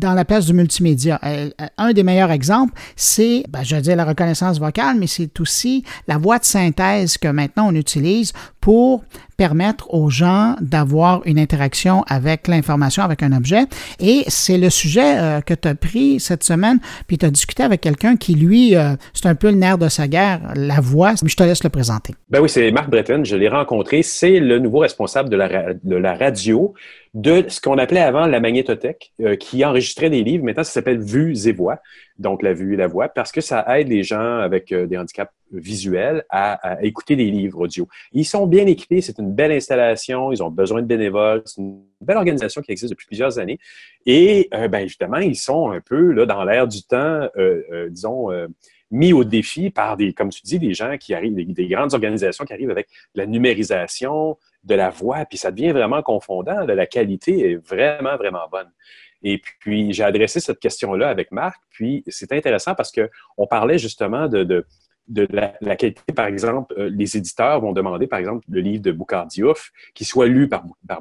la place du multimédia. Euh, un des meilleurs exemples, c'est, ben, je veux dire, la reconnaissance vocale, mais c'est aussi la voix de synthèse que maintenant on utilise pour permettre aux gens d'avoir une interaction avec l'information, avec un objet. Et c'est le sujet euh, que tu as pris cette semaine, puis tu as discuté avec quelqu'un qui, lui, euh, c'est un peu le nerf de sa guerre, la voix. Je te laisse le présenter. Ben oui, c'est Marc Breton, je l'ai rencontré. C'est le nouveau responsable de la, de la radio de ce qu'on appelait avant la magnétothèque, euh, qui enregistrait des livres. Maintenant, ça s'appelle Vues et Voix, donc la vue et la voix, parce que ça aide les gens avec euh, des handicaps visuels à, écouter des livres audio. Ils sont bien équipés, c'est une belle installation, ils ont besoin de bénévoles, c'est une belle organisation qui existe depuis plusieurs années. Et euh, ben, évidemment, ils sont un peu dans l'air du temps, disons, mis au défi par des, comme tu dis, des gens qui arrivent, des, grandes organisations qui arrivent avec la numérisation de la voix, puis ça devient vraiment confondant. La qualité est vraiment, vraiment bonne. Et puis, j'ai adressé cette question-là avec Marc, puis c'est intéressant parce qu'on parlait justement de, de, la, qualité, par exemple, euh, les éditeurs vont demander, par exemple, le livre de Boucard Diouf, qui soit lu par, par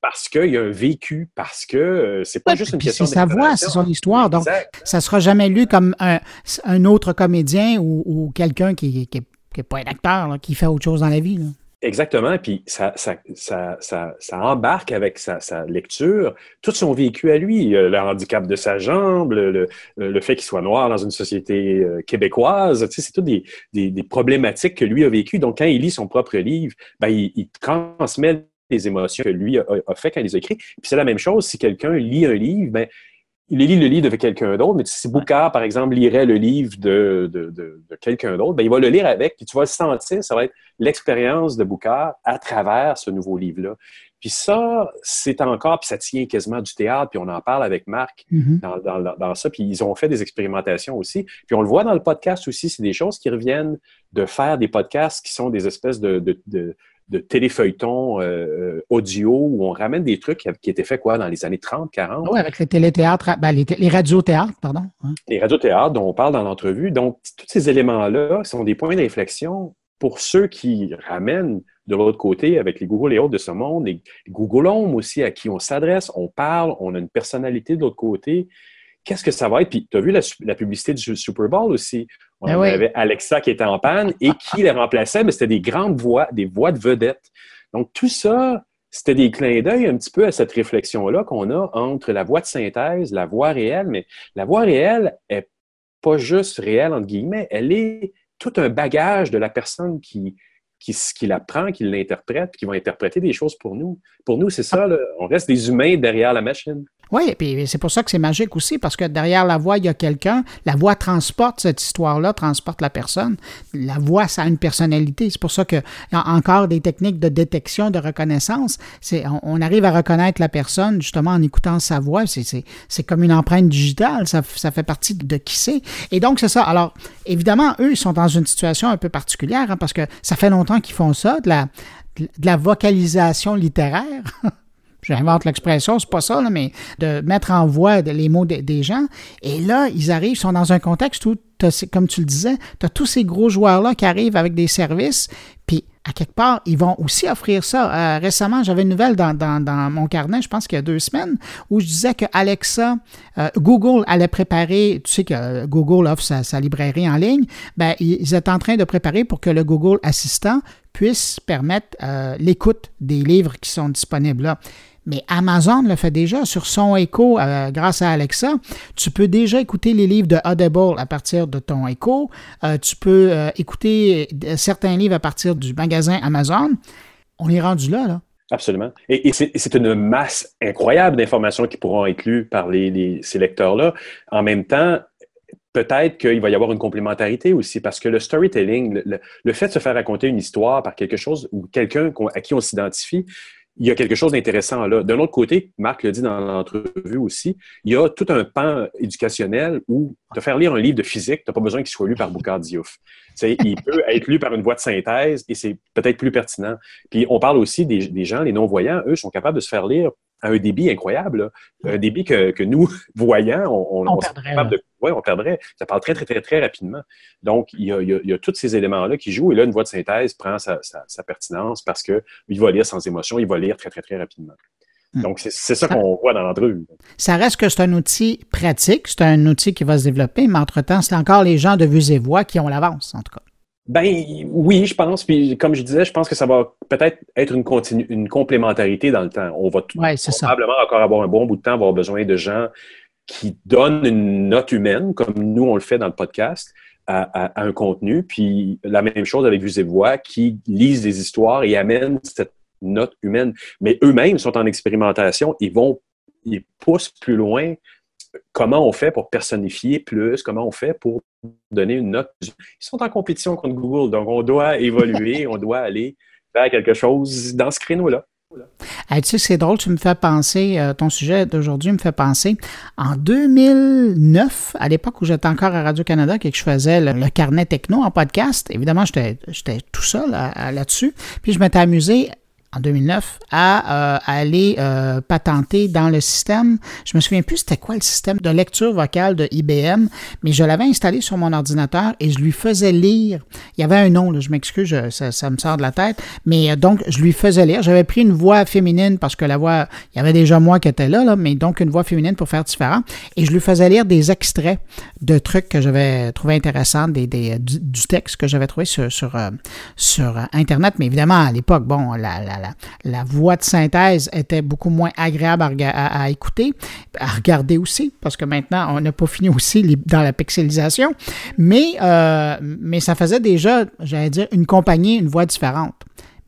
parce qu'il y a un vécu, parce que euh, c'est pas juste une question de. C'est sa voix, c'est son histoire. Donc, ça sera jamais lu comme un, un autre comédien ou, quelqu'un qui n'est qui, pas un acteur, qui fait autre chose dans la vie. Exactement. Puis ça, ça, ça, ça, embarque avec sa, lecture tout son vécu à lui. Le handicap de sa jambe, le, le, fait qu'il soit noir dans une société euh, québécoise. Tu sais, c'est toutes des, des, problématiques que lui a vécues. Donc, quand il lit son propre livre, ben, il, il transmet les émotions que lui a, fait quand il les a écrits. Puis c'est la même chose, si quelqu'un lit un livre, ben, il lit le livre de quelqu'un d'autre, mais si Boucard, par exemple, lirait le livre de, de, de, quelqu'un d'autre, ben, il va le lire avec, puis tu vas le sentir, ça va être l'expérience de Boucard à travers ce nouveau livre-là. Puis ça, c'est encore, puis ça tient quasiment du théâtre, puis on en parle avec Marc mm-hmm. dans, dans, dans, ça, puis ils ont fait des expérimentations aussi. Puis on le voit dans le podcast aussi, c'est des choses qui reviennent de faire des podcasts qui sont des espèces de, de de téléfeuilleton euh, euh, audio où on ramène des trucs qui étaient faits quoi dans les années 30, 40. Oui, avec les téléthéâtres, ben, les, les radiothéâtres, pardon. Hein. Les radiothéâtres dont on parle dans l'entrevue. Donc, tous ces éléments-là sont des points d'inflexion pour ceux qui ramènent de l'autre côté avec les Google et autres de ce monde, les Google Home aussi à qui on s'adresse, on parle, on a une personnalité de l'autre côté qu'est-ce que ça va être? Puis tu as vu la, publicité du Super Bowl aussi. On ben avait Alexa qui était en panne et qui les remplaçait, mais c'était des grandes voix, des voix de vedettes. Donc tout ça, c'était des clins d'œil un petit peu à cette réflexion-là qu'on a entre la voix de synthèse, la voix réelle, mais la voix réelle est pas juste réelle, entre guillemets, elle est tout un bagage de la personne qui, qui, qui l'apprend, qui l'interprète, qui va interpréter des choses pour nous. Pour nous, c'est ça, on reste des humains derrière la machine. Oui, et puis c'est pour ça que c'est magique aussi, parce que derrière la voix, il y a quelqu'un. La voix transporte cette histoire-là, transporte la personne. La voix, ça a une personnalité. C'est pour ça qu'il y a encore des techniques de détection, de reconnaissance. C'est, on, arrive à reconnaître la personne justement en écoutant sa voix. C'est, c'est, comme une empreinte digitale. Ça, ça fait partie de qui c'est. Et donc, c'est ça. Alors, évidemment, eux, ils sont dans une situation un peu particulière, hein, parce que ça fait longtemps qu'ils font ça, de la, de la vocalisation littéraire. j'invente l'expression, c'est pas ça, mais de mettre en voix les mots des gens. Et là, ils arrivent, ils sont dans un contexte où, comme tu le disais, tu as tous ces gros joueurs-là qui arrivent avec des services, puis à quelque part, ils vont aussi offrir ça. Euh, récemment, j'avais une nouvelle dans, mon carnet, je pense qu'il y a deux semaines, où je disais que Alexa, euh, Google allait préparer, tu sais que Google offre sa, librairie en ligne, ben, ils étaient en train de préparer pour que le Google Assistant puisse permettre euh, l'écoute des livres qui sont disponibles là. Mais Amazon le fait déjà sur son Echo euh, grâce à Alexa. Tu peux déjà écouter les livres de Audible à partir de ton Echo. Euh, tu peux euh, écouter certains livres à partir du magasin Amazon. On est rendu là, là. Absolument. Et, c'est une masse incroyable d'informations qui pourront être lues par ces lecteurs-là. En même temps, peut-être qu'il va y avoir une complémentarité aussi, parce que le storytelling, le, fait de se faire raconter une histoire par quelque chose ou quelqu'un à qui on s'identifie, il y a quelque chose d'intéressant là. D'un autre côté, Marc le dit dans l'entrevue aussi, il y a tout un pan éducationnel où te faire lire un livre de physique, tu n'as pas besoin qu'il soit lu par Boucard Diouf. il peut être lu par une voix de synthèse et c'est peut-être plus pertinent. Puis on parle aussi des, des gens, les non-voyants, eux, sont capables de se faire lire à un débit incroyable, un débit que, que nous, voyants, on, on, perdrait, de, ouais, on perdrait. Ça parle très, très, très, très rapidement. Donc, il y a, il y a, tous ces éléments-là qui jouent. Et là, une voix de synthèse prend sa, sa, pertinence parce qu'il va lire sans émotion, il va lire très, très, très rapidement. Hmm. Donc, c'est ça qu'on voit dans l'entrevue. Ça reste que c'est un outil pratique, c'est un outil qui va se développer, mais entre-temps, c'est encore les gens de vues et voix qui ont l'avance, en tout cas. Ben oui, je pense. Puis comme je disais, je pense que ça va peut-être être une, continu, une complémentarité dans le temps. On va probablement encore avoir un bon bout de temps, avoir besoin de gens qui donnent une note humaine, comme nous on le fait dans le podcast, à, un contenu. Puis la même chose avec Vues et Voix, qui lisent des histoires et amènent cette note humaine. Mais eux-mêmes sont en expérimentation. Ils vont, ils poussent plus loin comment on fait pour personnifier plus, comment on fait pour donner une note. Ils sont en compétition contre Google, donc on doit évoluer, on doit aller faire quelque chose dans ce créneau-là. tu sais, c'est drôle, tu me fais penser, euh, ton sujet d'aujourd'hui me fait penser, en 2009, à l'époque où j'étais encore à Radio-Canada et que je faisais le, carnet techno en podcast, évidemment, j'étais tout seul là-dessus, puis je m'étais amusé en 2009 à, euh, aller euh, patenter dans le système. Je me souviens plus c'était quoi le système de lecture vocale de IBM, mais je l'avais installé sur mon ordinateur et je lui faisais lire. Il y avait un nom, je m'excuse, ça, me sort de la tête, mais euh, donc je lui faisais lire. J'avais pris une voix féminine parce que la voix, il y avait déjà moi qui était là, là mais donc une voix féminine pour faire différent. Et je lui faisais lire des extraits de trucs que j'avais trouvé intéressants, des, des du, texte que j'avais trouvé sur, sur, sur Internet. Mais évidemment, à l'époque, bon, la la, voix de synthèse était beaucoup moins agréable à, écouter, à regarder aussi, parce que maintenant, on n'a pas fini aussi dans la pixelisation, mais, euh, mais ça faisait déjà, j'allais dire, une compagnie, une voix différente.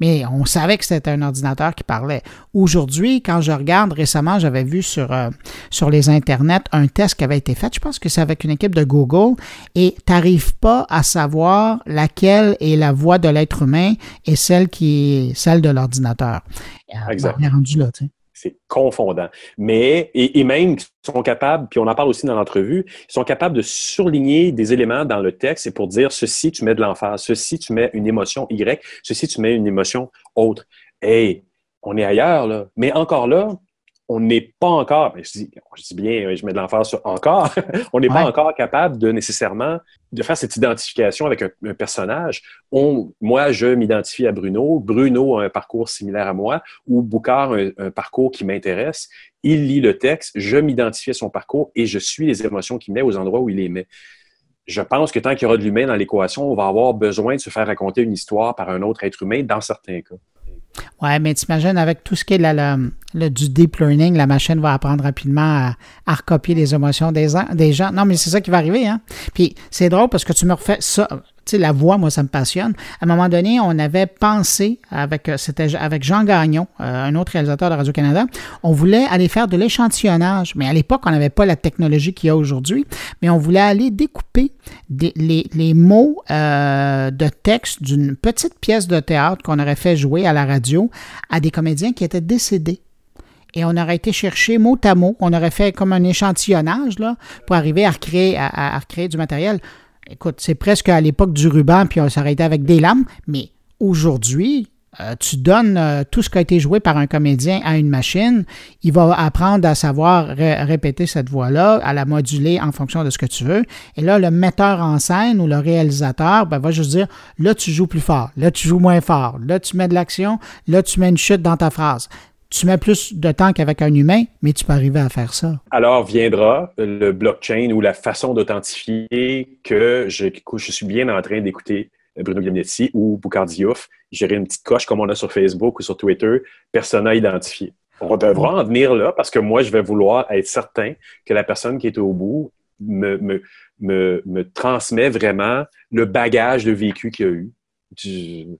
Mais on savait que c'était un ordinateur qui parlait. Aujourd'hui, quand je regarde récemment, j'avais vu sur, euh, sur les internets un test qui avait été fait, je pense que c'est avec une équipe de Google, et tu n'arrives pas à savoir laquelle est la voix de l'être humain et celle qui est celle de l'ordinateur. Exact. On est rendu là, tu sais c'est confondant. Mais, et, même, ils sont capables, puis on en parle aussi dans l'entrevue, ils sont capables de surligner des éléments dans le texte et pour dire ceci, tu mets de l'emphase, ceci, tu mets une émotion Y, ceci, tu mets une émotion autre. Hey, on est ailleurs, là. Mais encore là, on n'est pas encore, je dis, je dis bien, je mets de l'emphase sur encore, on n'est pas encore capable de nécessairement de faire cette identification avec un, personnage. On, moi, je m'identifie à Bruno, Bruno a un parcours similaire à moi, ou Boucard a un, parcours qui m'intéresse. Il lit le texte, je m'identifie à son parcours et je suis les émotions qu'il met aux endroits où il les met. Je pense que tant qu'il y aura de l'humain dans l'équation, on va avoir besoin de se faire raconter une histoire par un autre être humain dans certains cas. Ouais, mais t'imagines, avec tout ce qui est le, du deep learning, la machine va apprendre rapidement à, à recopier les émotions des, des gens. Non, mais c'est ça qui va arriver, hein. Puis c'est drôle parce que tu me refais ça la voix, moi, ça me passionne. À un moment donné, on avait pensé, avec, euh, c'était avec Jean Gagnon, euh, un autre réalisateur de Radio-Canada, on voulait aller faire de l'échantillonnage. Mais à l'époque, on n'avait pas la technologie qu'il y a aujourd'hui, mais on voulait aller découper les, mots euh, de texte d'une petite pièce de théâtre qu'on aurait fait jouer à la radio à des comédiens qui étaient décédés et on aurait été chercher mot à mot. On aurait fait comme un échantillonnage là, pour arriver à recréer, à recréer du matériel écoute, c'est presque à l'époque du ruban, puis on s'arrêtait avec des lames, mais aujourd'hui, euh, tu donnes euh, tout ce qui a été joué par un comédien à une machine, il va apprendre à savoir répéter cette voix-là, à la moduler en fonction de ce que tu veux. Et là, le metteur en scène ou le réalisateur ben, va juste dire, là, tu joues plus fort, là, tu joues moins fort, là, tu mets de l'action, là, tu mets une chute dans ta phrase tu mets plus de temps qu'avec un humain, mais tu peux arriver à faire ça. Alors viendra le blockchain ou la façon d'authentifier que je, suis bien en train d'écouter Bruno Gaminetti ou Boucard Diouf gérer une petite coche comme on a sur Facebook ou sur Twitter, persona identifié. On devra en venir là parce que moi, je vais vouloir être certain que la personne qui est au bout me, me transmet vraiment le bagage de vécu qu'il a eu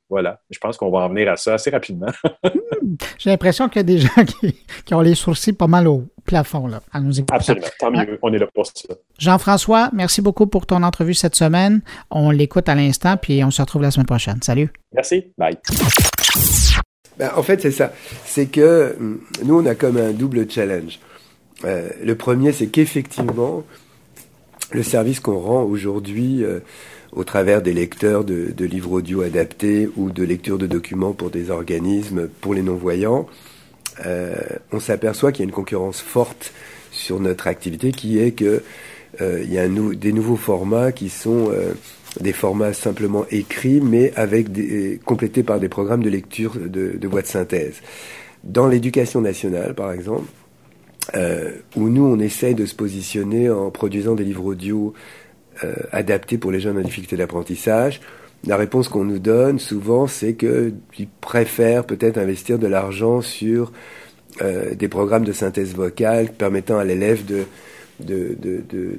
voilà, je pense qu'on va en venir à ça assez rapidement. Hmm. J'ai l'impression qu'il y a des gens qui, ont les sourcils pas mal au plafond là, à nous écouter. Absolument, tant mieux, on est là pour ça. Jean-François, merci beaucoup pour ton entrevue cette semaine. On l'écoute à l'instant, puis on se retrouve la semaine prochaine. Salut. Merci, bye. Ben, en fait, c'est ça. C'est que hmm, nous, on a comme un double challenge. Euh, le premier, c'est qu'effectivement, le service qu'on rend aujourd'hui euh, au travers des lecteurs de, de, livres audio adaptés ou de lecture de documents pour des organismes pour les non-voyants, euh, on s'aperçoit qu'il y a une concurrence forte sur notre activité qui est que euh, il y a des nouveaux formats qui sont euh, des formats simplement écrits mais avec des, complétés par des programmes de lecture de, de voix de synthèse. Dans l'éducation nationale, par exemple, euh, où nous on essaye de se positionner en produisant des livres audio euh, adapté pour les jeunes en difficulté d'apprentissage. La réponse qu'on nous donne souvent, c'est qu'ils préfèrent peut-être investir de l'argent sur euh, des programmes de synthèse vocale permettant à l'élève de de, de, de,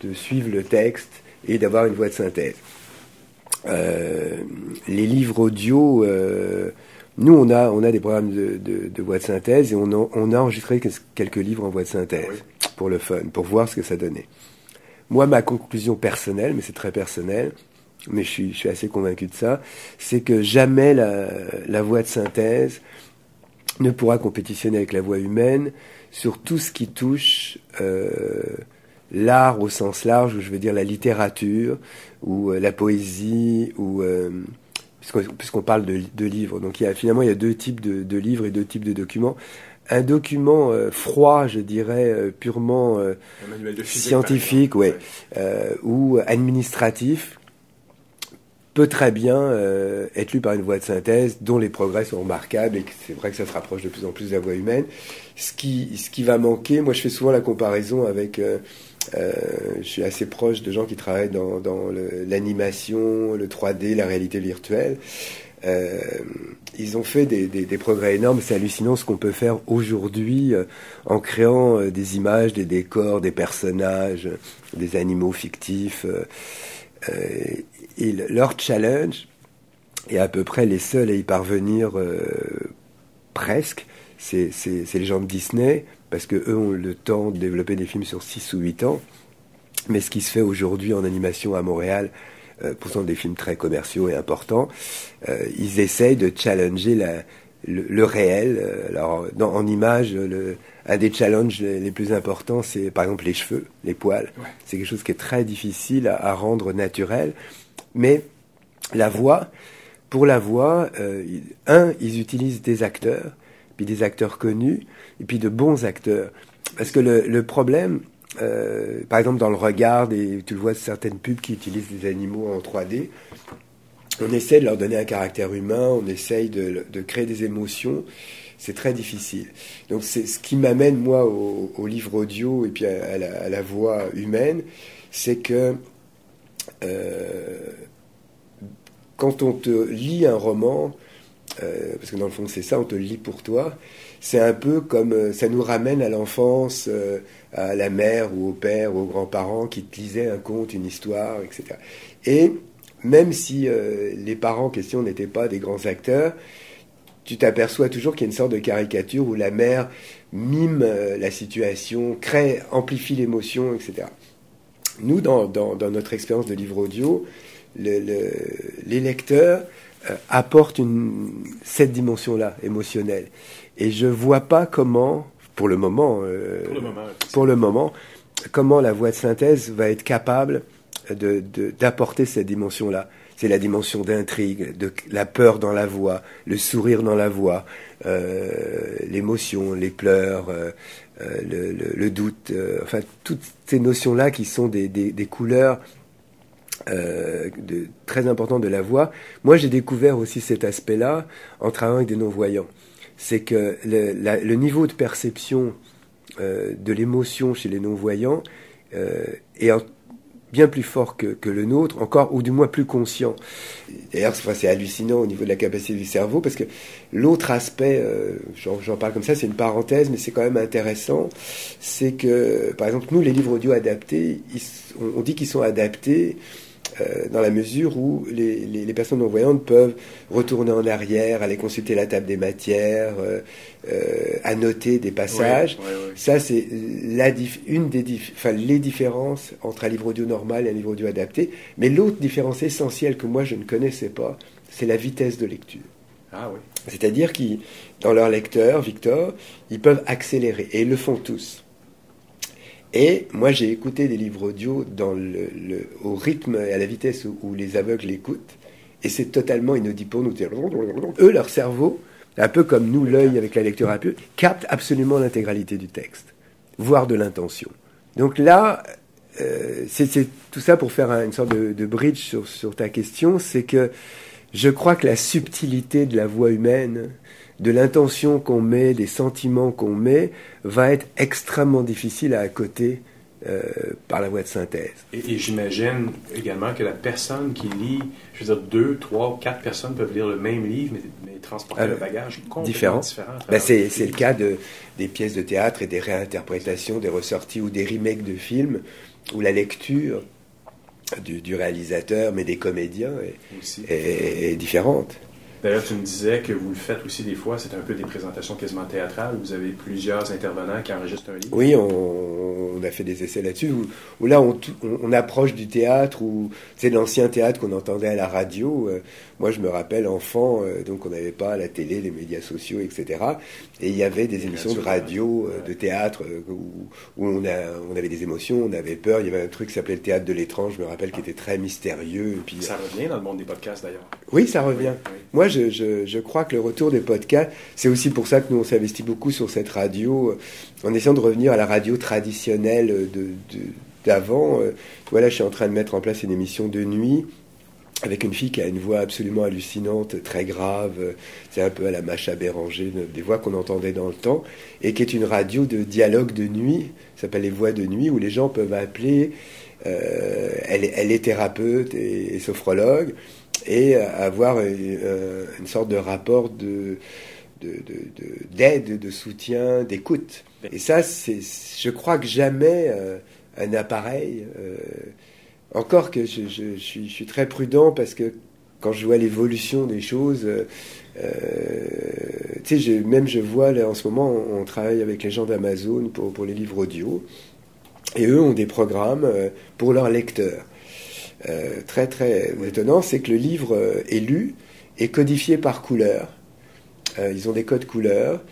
de, suivre le texte et d'avoir une voix de synthèse. Euh, les livres audio, euh, nous on a, on a des programmes de, voix de synthèse et on a, on a enregistré quelques livres en voix de synthèse pour le fun, pour voir ce que ça donnait. Moi, ma conclusion personnelle, mais c'est très personnel, mais je suis, assez convaincu de ça, c'est que jamais la, voix de synthèse ne pourra compétitionner avec la voix humaine sur tout ce qui touche euh, l'art au sens large, ou je veux dire la littérature, ou euh, la poésie, ou euh, puisqu'on parle de, livres. Donc finalement, il y a deux types de, de livres et deux types de documents un document euh, froid, je dirais, euh, purement euh, scientifique, ouais, ou administratif, peut très bien être lu par une voix de synthèse dont les progrès sont remarquables et c'est vrai que ça se rapproche de plus en plus de la voix humaine. Ce qui, ce qui va manquer, moi je fais souvent la comparaison avec, je suis assez proche de gens qui travaillent dans, dans l'animation, le, 3D, la réalité virtuelle. Euh, ils ont fait des, progrès énormes. C'est hallucinant ce qu'on peut faire aujourd'hui euh, en créant euh, des images, des décors, des personnages, des animaux fictifs. leur challenge, et à peu près les seuls à y parvenir presque, c'est les gens de Disney, parce que eux ont le temps de développer des films sur 6 ou 8 ans. Mais ce qui se fait aujourd'hui en animation à Montréal, pourtant des films très commerciaux et importants, euh, ils essayent de challenger la, le, réel. Euh, alors, dans, en image, le, un des challenges les, plus importants, c'est par exemple les cheveux, les poils. C'est quelque chose qui est très difficile à, à, rendre naturel. Mais la voix, pour la voix, euh, un, ils utilisent des acteurs, puis des acteurs connus, et puis de bons acteurs. Parce que le, le problème, euh, par exemple, dans le regard, et tu le vois certaines pubs qui utilisent des animaux en 3D, on essaie de leur donner un caractère humain, on essaye de, créer des émotions. C'est très difficile. Donc c'est ce qui m'amène moi au, au, livre audio et puis à, la, voix humaine, c'est que euh, quand on te lit un roman, euh, parce que dans le fond c'est ça, on te lit pour toi, c'est un peu comme euh, ça nous ramène à l'enfance, euh, à la mère ou au père ou aux grands-parents qui te lisaient un conte, une histoire, etc. Et même si euh, les parents en question n'étaient pas des grands acteurs, tu t'aperçois toujours qu'il y a une sorte de caricature où la mère mime la situation, crée, amplifie l'émotion, etc. Nous, dans, notre expérience de livre audio, le, le, les lecteurs apportent une, cette dimension-là émotionnelle. Et je vois pas comment, pour le moment, euh, pour, le moment pour, le moment, comment la voix de synthèse va être capable d'apporter de, cette dimension-là? C'est la dimension d'intrigue, de la peur dans la voix, le sourire dans la voix, euh, l'émotion, les pleurs, euh, le, le, le, doute, enfin toutes ces notions-là qui sont des, des, des couleurs euh, de, très importantes de la voix. Moi, j'ai découvert aussi cet aspect-là en travaillant avec des non-voyants c'est que le, la, le, niveau de perception euh, de l'émotion chez les non-voyants euh, est en, bien plus fort que, que, le nôtre, encore, ou du moins plus conscient. D'ailleurs, c'est hallucinant au niveau de la capacité du cerveau, parce que l'autre aspect, euh, j'en parle comme ça, c'est une parenthèse, mais c'est quand même intéressant, c'est que, par exemple, nous, les livres audio adaptés, ils, on, on dit qu'ils sont adaptés euh, dans la mesure où les, les, les, personnes non-voyantes peuvent retourner en arrière, aller consulter la table des matières, euh, euh, annoter des passages. Ouais, ouais, ouais. Ça, c'est la une des enfin, les différences entre un livre audio normal et un livre audio adapté. Mais l'autre différence essentielle que moi je ne connaissais pas, c'est la vitesse de lecture. Ah oui. C'est-à-dire qu'ils, dans leur lecteur, Victor, ils peuvent accélérer et ils le font tous. Et moi, j'ai écouté des livres audio dans le, le, au rythme et à la vitesse où, où les aveugles écoutent, et c'est totalement inaudible pour nous. Eux, leur cerveau, un peu comme nous, l'œil avec la lecture rapide, capte absolument l'intégralité du texte, voire de l'intention. Donc là, euh, c'est tout ça pour faire une sorte de, de bridge sur, sur ta question, c'est que je crois que la subtilité de la voix humaine, de l'intention qu'on met, des sentiments qu'on met, va être extrêmement difficile à accoter euh, par la voie de synthèse. Et, et j'imagine également que la personne qui lit, je veux dire, deux, trois, quatre personnes peuvent lire le même livre, mais, mais transporter Alors, le bagage complètement différent. différent ben c'est, le cas de, des pièces de théâtre et des réinterprétations, des ressorties ou des remakes de films, où la lecture du, du réalisateur, mais des comédiens, est, est, est différente. D'ailleurs, tu me disais que vous le faites aussi des fois, c'est un peu des présentations quasiment théâtrales. Vous avez plusieurs intervenants qui enregistrent un livre. Oui, on, a fait des essais là-dessus, où, là, on, on, approche du théâtre, ou c'est l'ancien théâtre qu'on entendait à la radio. Euh, moi, je me rappelle, enfant, euh, donc on n'avait pas la télé, les médias sociaux, etc. Et il y avait des émissions de radio, euh, de théâtre, où, où on, a, on avait des émotions, on avait peur. Il y avait un truc qui s'appelait le théâtre de l'étrange, je me rappelle, qui était très mystérieux. Et puis, ça revient dans le monde des podcasts, d'ailleurs. Oui, ça revient. Oui, oui. Moi, je, je, je, crois que le retour des podcasts, c'est aussi pour ça que nous on s'investit beaucoup sur cette radio, euh, en essayant de revenir à la radio traditionnelle de, d'avant. De, euh, voilà, je suis en train de mettre en place une émission de nuit avec une fille qui a une voix absolument hallucinante, très grave, c'est un peu à la Macha Béranger, des voix qu'on entendait dans le temps, et qui est une radio de dialogue de nuit, s'appelle les voix de nuit, où les gens peuvent appeler, euh, elle, est thérapeute et, sophrologue, et avoir une, sorte de rapport de d'aide, de, soutien, d'écoute. Et ça, c'est, je crois que jamais euh, un appareil, euh, encore que je, suis, très prudent parce que quand je vois l'évolution des choses, euh, tu sais, même je vois en ce moment, on, travaille avec les gens d'Amazon pour, les livres audio, et eux ont des programmes euh, pour leurs lecteurs. Euh, très très étonnant, c'est que le livre est lu et codifié par couleur. ils ont des codes couleurs.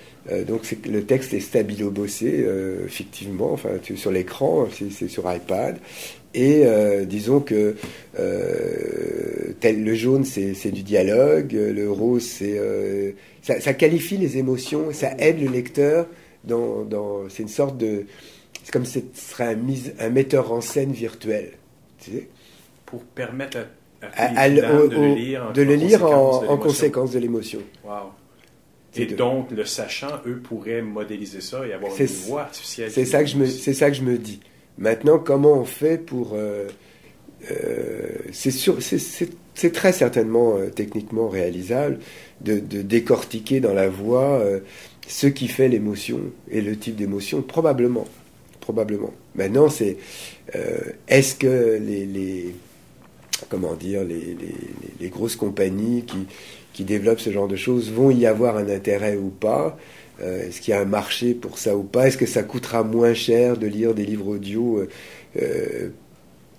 donc le texte est stabilo-bossé, effectivement, enfin sur l'écran, c'est sur iPad. Et euh, disons que euh, tel, le jaune, c'est du dialogue, le rose, c'est euh, ça, ça, qualifie les émotions, ça aide le lecteur dans, dans c'est une sorte de, c'est comme si ce serait un, mise, un metteur en scène virtuel, tu sais, pour permettre à, à, de, le lire en, de le lire en, en conséquence de l'émotion. Wow. Et donc, le sachant, eux pourraient modéliser ça et avoir une voix artificielle. C'est ça que je me, c'est ça que je me dis. Maintenant, comment on fait pour... Euh, euh, c'est très certainement euh, techniquement réalisable de, décortiquer dans la voix ce qui fait l'émotion et le type d'émotion, probablement. Probablement. Maintenant, c'est est-ce que les, comment dire les, les, grosses compagnies qui, qui développent ce genre de choses vont y avoir un intérêt ou pas? Euh, est-ce qu'il y a un marché pour ça ou pas? Est-ce que ça coûtera moins cher de lire des livres audio euh, euh,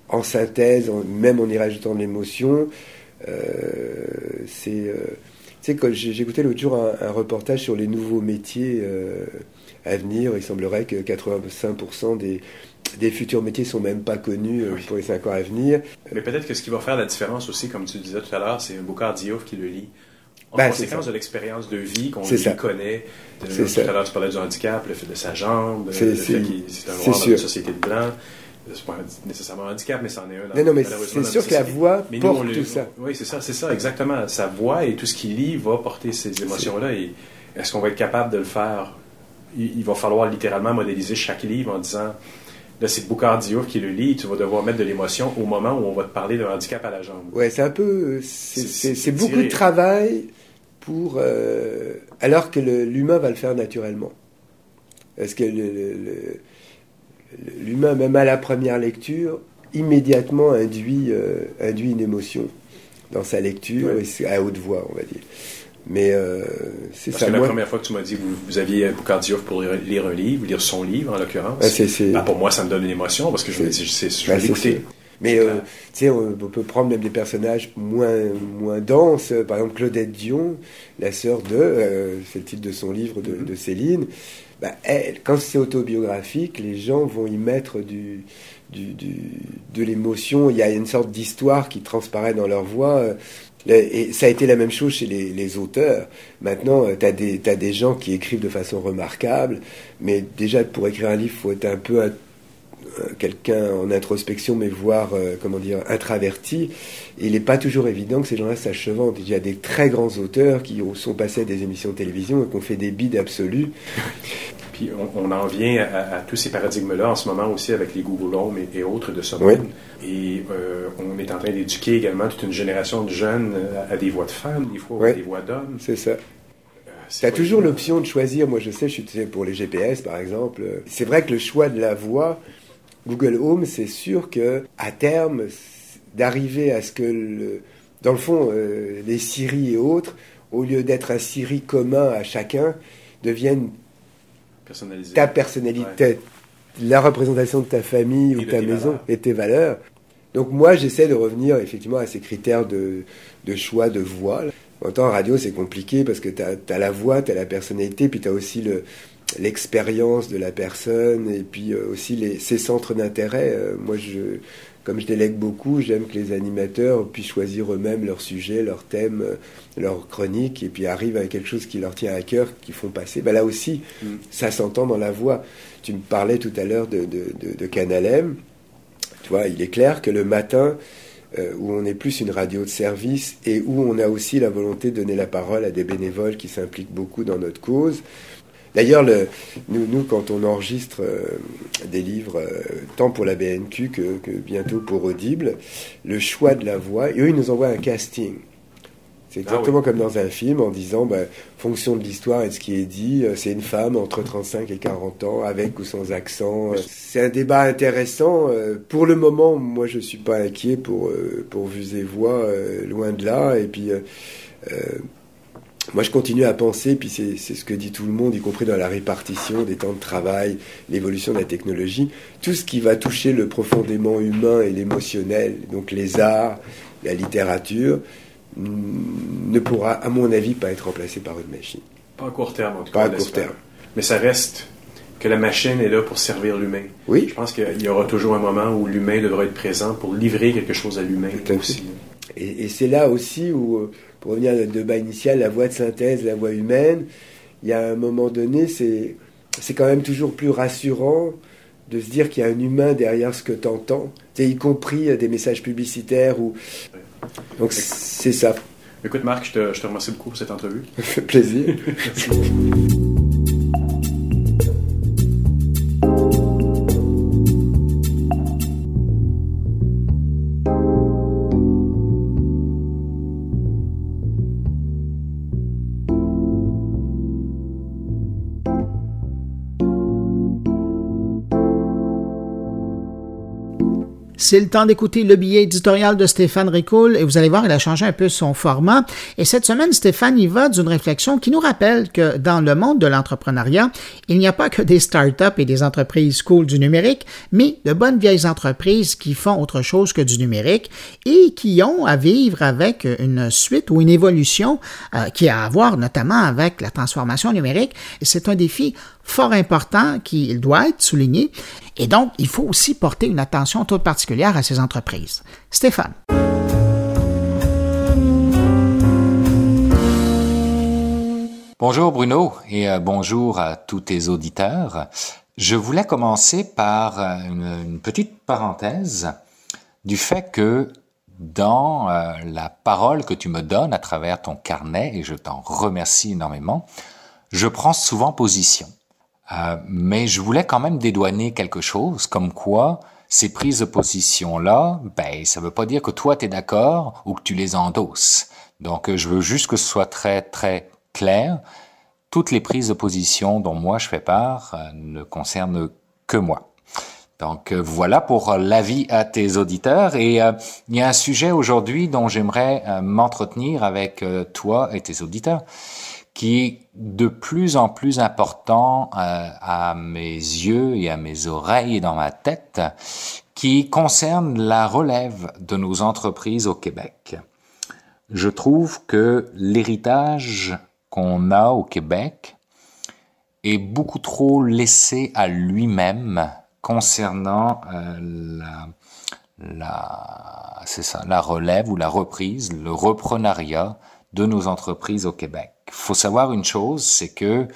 en synthèse, même en y rajoutant de l'émotion? C'est tu sais, écouté l'autre jour un, reportage sur les nouveaux métiers à venir, il semblerait que 85% des, des futurs métiers sont même pas connus pour les 5 ans à venir. Mais peut-être que ce qui va faire la différence aussi, comme tu disais tout à l'heure, c'est Boucard Diouf qui le lit en ben, conséquence de l'expérience de vie qu'on connaît. tout à l'heure, tu parlais du handicap, le fait de sa jambe, le fait qu'il c'est un noir dans une société de blancs. C'est pas nécessairement un handicap, mais c'en est un. Non, non, mais c'est sûr que la voix porte tout ça. Oui, c'est ça, c'est ça, exactement. Sa voix et tout ce qu'il lit va porter ces émotions-là. Et est-ce qu'on va être capable de le faire? Il, va falloir littéralement modéliser chaque livre en disant Là, c'est Boucard Diouf qui le lit, tu vas devoir mettre de l'émotion au moment où on va te parler d'un handicap à la jambe. Oui, c'est un peu. C'est beaucoup de travail pour, euh, alors que l'humain va le faire naturellement. Parce que l'humain, même à la première lecture, immédiatement induit, euh, induit une émotion dans sa lecture, et à haute voix, on va dire. Mais euh, c'est ça. Que la première fois que tu m'as dit que vous, vous aviez Boukardiouf pour lire un livre, lire son livre en l'occurrence, ben, pour moi ça me donne une émotion parce que je, je, je, je vais l'écouter. Mais euh, tu sais, on, peut prendre même des personnages moins, moins denses. Par exemple, Claudette Dion, la sœur de, euh, c'est le titre de son livre de, de Céline. Bah, elle, quand c'est autobiographique, les gens vont y mettre du, du, du de l'émotion. Il y a une sorte d'histoire qui transparaît dans leur voix. Et ça a été la même chose chez les, les auteurs. Maintenant, tu as des, as des gens qui écrivent de façon remarquable, mais déjà pour écrire un livre, il faut être un peu euh, quelqu'un en introspection, mais voire, euh, comment dire, intraverti, il n'est pas toujours évident que ces gens-là s'achevent. Il y a des très grands auteurs qui sont passés à des émissions de télévision et qui ont fait des bides absolus. Puis on, en vient à, tous ces paradigmes-là en ce moment aussi avec les Google Home et, autres de ce monde. Et euh, on est en train d'éduquer également toute une génération de jeunes à, des voix de femmes, des fois, à des voix d'hommes. C'est ça. Tu as toujours l'option de choisir. Moi, je sais, je suis pour les GPS, par exemple. C'est vrai que le choix de la voix, Google Home, c'est sûr que à terme, d'arriver à ce que, le, dans le fond, euh, les Siri et autres, au lieu d'être un Siri commun à chacun, deviennent ta personnalité, la représentation de ta famille ou ta maison et tes valeurs. Donc moi, j'essaie de revenir effectivement à ces critères de, de choix de voix. En temps radio, c'est compliqué parce que tu as, as, la voix, tu as la personnalité, puis tu as aussi le, l'expérience de la personne et puis euh, aussi les, ses centres d'intérêt. Euh, moi, je, comme je délègue beaucoup, j'aime que les animateurs puissent choisir eux-mêmes leur sujet, leur thème, euh, leur chronique, et puis arrivent à quelque chose qui leur tient à cœur, qui font passer. Ben là aussi, mm. ça s'entend dans la voix. Tu me parlais tout à l'heure de, de, de, de Canalem. Tu vois, il est clair que le matin, où on est plus une radio de service et où on a aussi la volonté de donner la parole à des bénévoles qui s'impliquent beaucoup dans notre cause, D'ailleurs, nous, nous, quand on enregistre euh, des livres, euh, tant pour la BNQ que, bientôt pour Audible, le choix de la voix, et eux, ils nous envoient un casting. C'est exactement comme dans un film en disant, ben, fonction de l'histoire et de ce qui est dit, euh, c'est une femme entre 35 et 40 ans, avec ou sans accent. C'est un débat intéressant. Pour le moment, moi, je suis pas inquiet pour, pour Vues et Voix, loin de là. Et puis, moi, je continue à penser, puis c'est ce que dit tout le monde, y compris dans la répartition des temps de travail, l'évolution de la technologie, tout ce qui va toucher le profondément humain et l'émotionnel, donc les arts, la littérature, ne pourra, à mon avis, pas être remplacé par une machine. Pas à court terme, en tout cas. Pas à court terme. Mais ça reste que la machine est là pour servir l'humain. Oui. Je pense qu'il y aura toujours un moment où l'humain devra être présent pour livrer quelque chose à l'humain aussi. Et, c'est là aussi où, pour revenir à notre débat initial, la voix de synthèse, la voix humaine, il y a un moment donné, c'est, c'est quand même toujours plus rassurant de se dire qu'il y a un humain derrière ce que tu entends, y compris des messages publicitaires ou donc c'est ça. Écoute Marc, je te, je te remercie beaucoup pour cette entrevue. Plaisir. C'est le temps d'écouter le billet éditorial de Stéphane Ricoul et vous allez voir, il a changé un peu son format. Et cette semaine, Stéphane y va d'une réflexion qui nous rappelle que dans le monde de l'entrepreneuriat, il n'y a pas que des startups et des entreprises cool du numérique, mais de bonnes vieilles entreprises qui font autre chose que du numérique et qui ont à vivre avec une suite ou une évolution euh, qui a à voir notamment avec la transformation numérique. C'est un défi fort important qui doit être souligné. Et donc, il faut aussi porter une attention toute particulière à ces entreprises. Stéphane. Bonjour Bruno et euh, bonjour à tous tes auditeurs. Je voulais commencer par euh, une, petite parenthèse du fait que dans euh, la parole que tu me donnes à travers ton carnet, et je t'en remercie énormément, je prends souvent position. Euh, mais je voulais quand même dédouaner quelque chose, comme quoi ces prises de position-là, ben, ça veut pas dire que toi, tu es d'accord ou que tu les endosses. Donc, euh, je veux juste que ce soit très, très clair. Toutes les prises de position dont moi je fais part euh, ne concernent que moi. Donc voilà pour l'avis à tes auditeurs. Et il y a un sujet aujourd'hui dont j'aimerais m'entretenir avec toi et tes auditeurs qui est de plus en plus important euh, à mes yeux et à mes oreilles et dans ma tête, qui concerne la relève de nos entreprises au Québec. Je trouve que l'héritage qu'on a au Québec est beaucoup trop laissé à lui-même concernant euh, la, la, relève ou la reprise, le reprenariat de nos entreprises au Québec. Faut savoir une chose, c'est que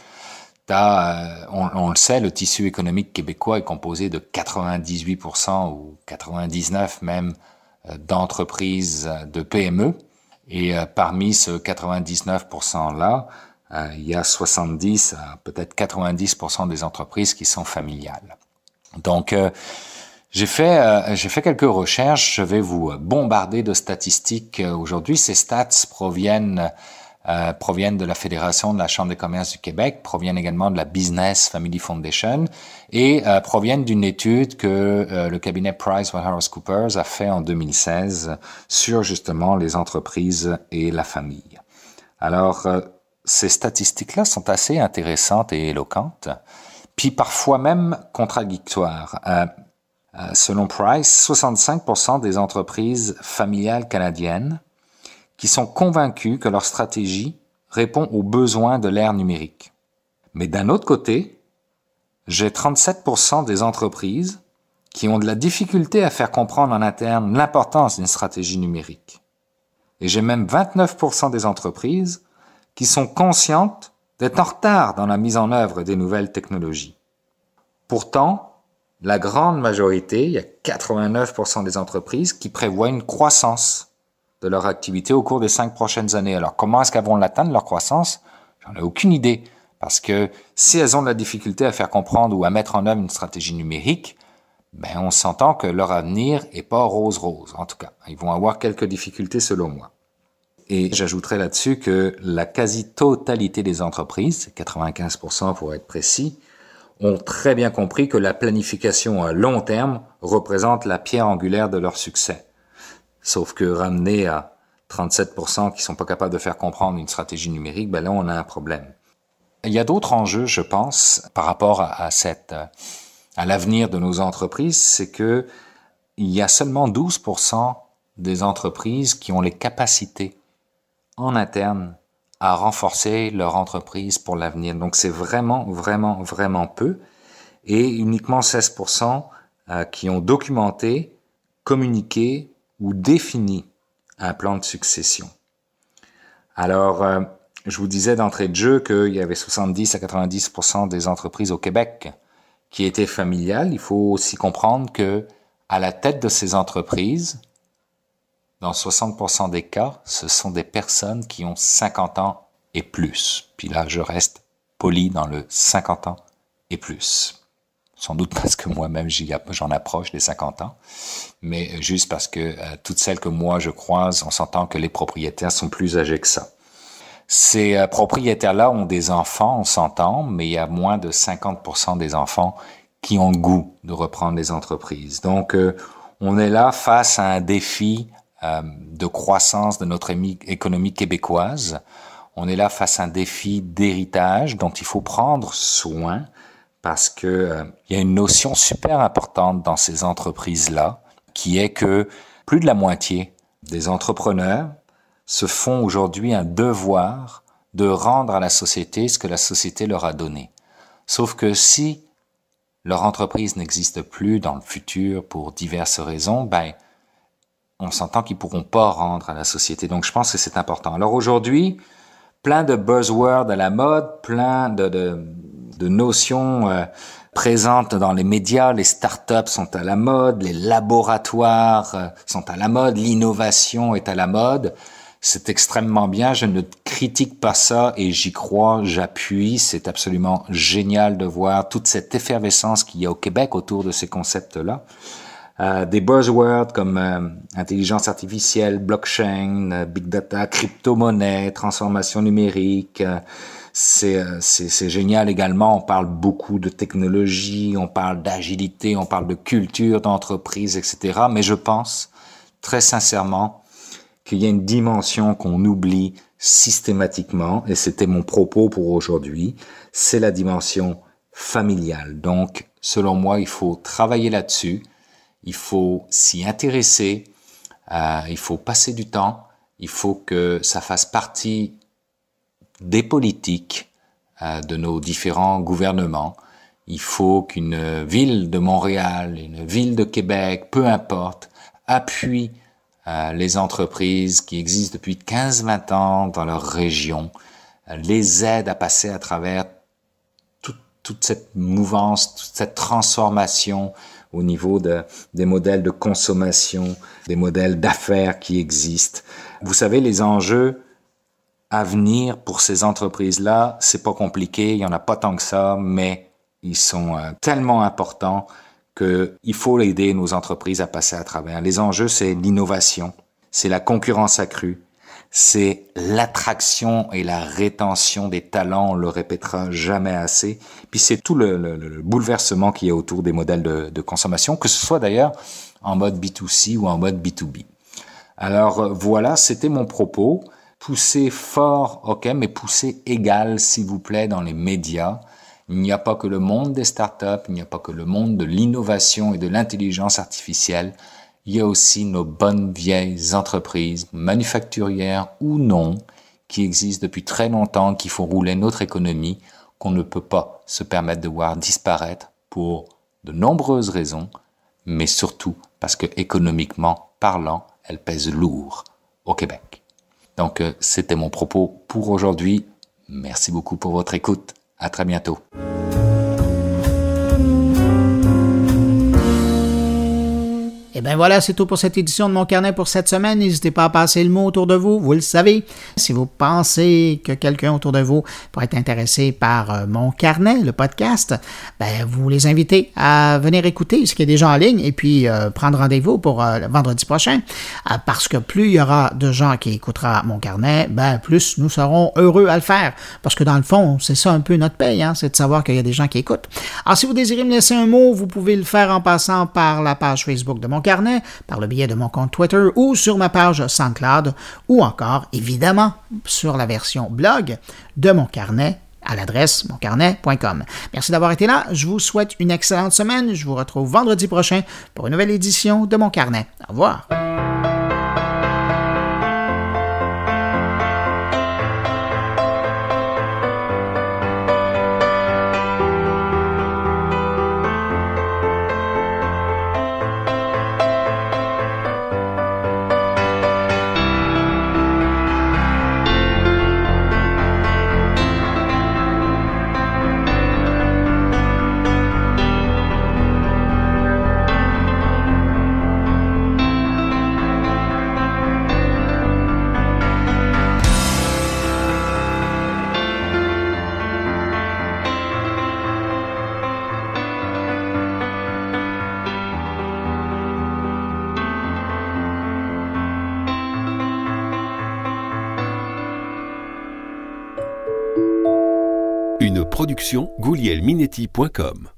euh, on, le sait, le tissu économique québécois est composé de 98% ou 99% même euh, d'entreprises euh, de PME. Et parmi ce 99%-là, il y a 70 peut-être 90% des entreprises qui sont familiales. Donc, j'ai fait, euh, j'ai fait quelques recherches. Je vais vous bombarder de statistiques euh, aujourd'hui. Ces stats proviennent euh, proviennent de la Fédération de la Chambre des commerces du Québec, proviennent également de la Business Family Foundation et proviennent d'une étude que le cabinet PricewaterhouseCoopers a fait en 2016 sur justement les entreprises et la famille. Alors, ces statistiques-là sont assez intéressantes et éloquentes, puis parfois même contradictoires. Euh, selon Price, 65% des entreprises familiales canadiennes qui sont convaincues que leur stratégie répond aux besoins de l'ère numérique. Mais d'un autre côté, j'ai 37% des entreprises qui ont de la difficulté à faire comprendre en interne l'importance d'une stratégie numérique. Et j'ai même 29% des entreprises qui sont conscientes d'être en retard dans la mise en œuvre des nouvelles technologies. Pourtant, la grande majorité, il y a 89% des entreprises qui prévoient une croissance de leur activité au cours des cinq prochaines années. Alors, comment est-ce qu'elles vont l'atteindre, leur croissance? J'en ai aucune idée. Parce que si elles ont de la difficulté à faire comprendre ou à mettre en œuvre une stratégie numérique, ben, on s'entend que leur avenir est pas rose-rose, en tout cas. Ils vont avoir quelques difficultés selon moi. Et j'ajouterai là-dessus que la quasi-totalité des entreprises, 95% pour être précis, ont très bien compris que la planification à long terme représente la pierre angulaire de leur succès. Sauf que ramener à 37% qui sont pas capables de faire comprendre une stratégie numérique, ben là on a un problème. Il y a d'autres enjeux, je pense, par rapport à, cette, à l'avenir de nos entreprises, c'est que il y a seulement 12% des entreprises qui ont les capacités en interne à renforcer leur entreprise pour l'avenir. Donc c'est vraiment, vraiment, vraiment peu. Et uniquement 16% euh, qui ont documenté, communiqué ou défini un plan de succession. Alors, euh, je vous disais d'entrée de jeu qu'il y avait 70 à 90% des entreprises au Québec qui étaient familiales. Il faut aussi comprendre que à la tête de ces entreprises, dans 60% des cas, ce sont des personnes qui ont 50 ans et plus. Puis là, je reste poli dans le 50 ans et plus. Sans doute parce que moi-même, j'en approche des 50 ans, mais juste parce que euh, toutes celles que moi je croise, on s'entend que les propriétaires sont plus âgés que ça. Ces euh, propriétaires-là ont des enfants, on s'entend, mais il y a moins de 50% des enfants qui ont le goût de reprendre les entreprises. Donc, euh, on est là face à un défi de croissance de notre économie québécoise. On est là face à un défi d'héritage dont il faut prendre soin parce que euh, il y a une notion super importante dans ces entreprises-là qui est que plus de la moitié des entrepreneurs se font aujourd'hui un devoir de rendre à la société ce que la société leur a donné. Sauf que si leur entreprise n'existe plus dans le futur pour diverses raisons, ben, on s'entend qu'ils pourront pas rendre à la société. Donc, je pense que c'est important. Alors aujourd'hui, plein de buzzwords à la mode, plein de, notions euh, présentes dans les médias. Les startups sont à la mode, les laboratoires euh, sont à la mode, l'innovation est à la mode. C'est extrêmement bien. Je ne critique pas ça et j'y crois, j'appuie. C'est absolument génial de voir toute cette effervescence qu'il y a au Québec autour de ces concepts-là. Euh, des buzzwords comme euh, intelligence artificielle, blockchain, euh, big data, crypto-monnaie, transformation numérique. c'est c'est génial également. On parle beaucoup de technologie, on parle d'agilité, on parle de culture d'entreprise, etc. Mais je pense très sincèrement qu'il y a une dimension qu'on oublie systématiquement, et c'était mon propos pour aujourd'hui, c'est la dimension familiale. Donc, selon moi, il faut travailler là-dessus il faut s'y intéresser, euh, il faut passer du temps, il faut que ça fasse partie des politiques euh, de nos différents gouvernements. Il faut qu'une ville de Montréal, une ville de Québec, peu importe, appuie euh, les entreprises qui existent depuis 15-20 ans dans leur région, les aide à passer à travers toute cette mouvance, toute cette transformation au niveau de, des modèles de consommation, des modèles d'affaires qui existent. Vous savez, les enjeux à venir pour ces entreprises-là, c'est pas compliqué, il y en a pas tant que ça, mais ils sont euh, tellement importants qu'il faut aider nos entreprises à passer à travers. Les enjeux, c'est l'innovation, c'est la concurrence accrue, c'est l'attraction et la rétention des talents, on le répétera jamais assez. Puis c'est tout le, bouleversement qui est autour des modèles de, consommation, que ce soit d'ailleurs en mode B2C ou en mode B2B. Alors euh, voilà, c'était mon propos. Pousser fort, ok, mais pousser égal, s'il vous plaît, dans les médias. Il n'y a pas que le monde des startups, il n'y a pas que le monde de l'innovation et de l'intelligence artificielle il y a aussi nos bonnes vieilles entreprises, manufacturières ou non, qui existent depuis très longtemps, qui font rouler notre économie, qu'on ne peut pas se permettre de voir disparaître pour de nombreuses raisons, mais surtout parce que économiquement parlant, elles pèsent lourd au Québec. Donc, euh, c'était mon propos pour aujourd'hui. Merci beaucoup pour votre écoute. À très bientôt. Et bien voilà, c'est tout pour cette édition de mon carnet pour cette semaine. N'hésitez pas à passer le mot autour de vous, vous le savez. Si vous pensez que quelqu'un autour de vous pourrait être intéressé par euh, mon carnet, le podcast, ben, vous les invitez à venir écouter ce qui est déjà en ligne et puis euh, prendre rendez-vous pour euh, le vendredi prochain. parce que plus il y aura de gens qui écoutera mon carnet, ben, plus nous serons heureux à le faire. Parce que dans le fond, c'est ça un peu notre paye, hein, c'est de savoir qu'il y a des gens qui écoutent. Alors, si vous désirez me laisser un mot, vous pouvez le faire en passant par la page Facebook de mon carnet, par le biais de mon compte Twitter ou sur ma page SoundCloud ou encore, évidemment, sur la version blog de mon carnet à l'adresse moncarnet.com. Merci d'avoir été là. Je vous souhaite une excellente semaine. Je vous retrouve vendredi prochain pour une nouvelle édition de mon carnet. Au revoir. Production goulielminetti.com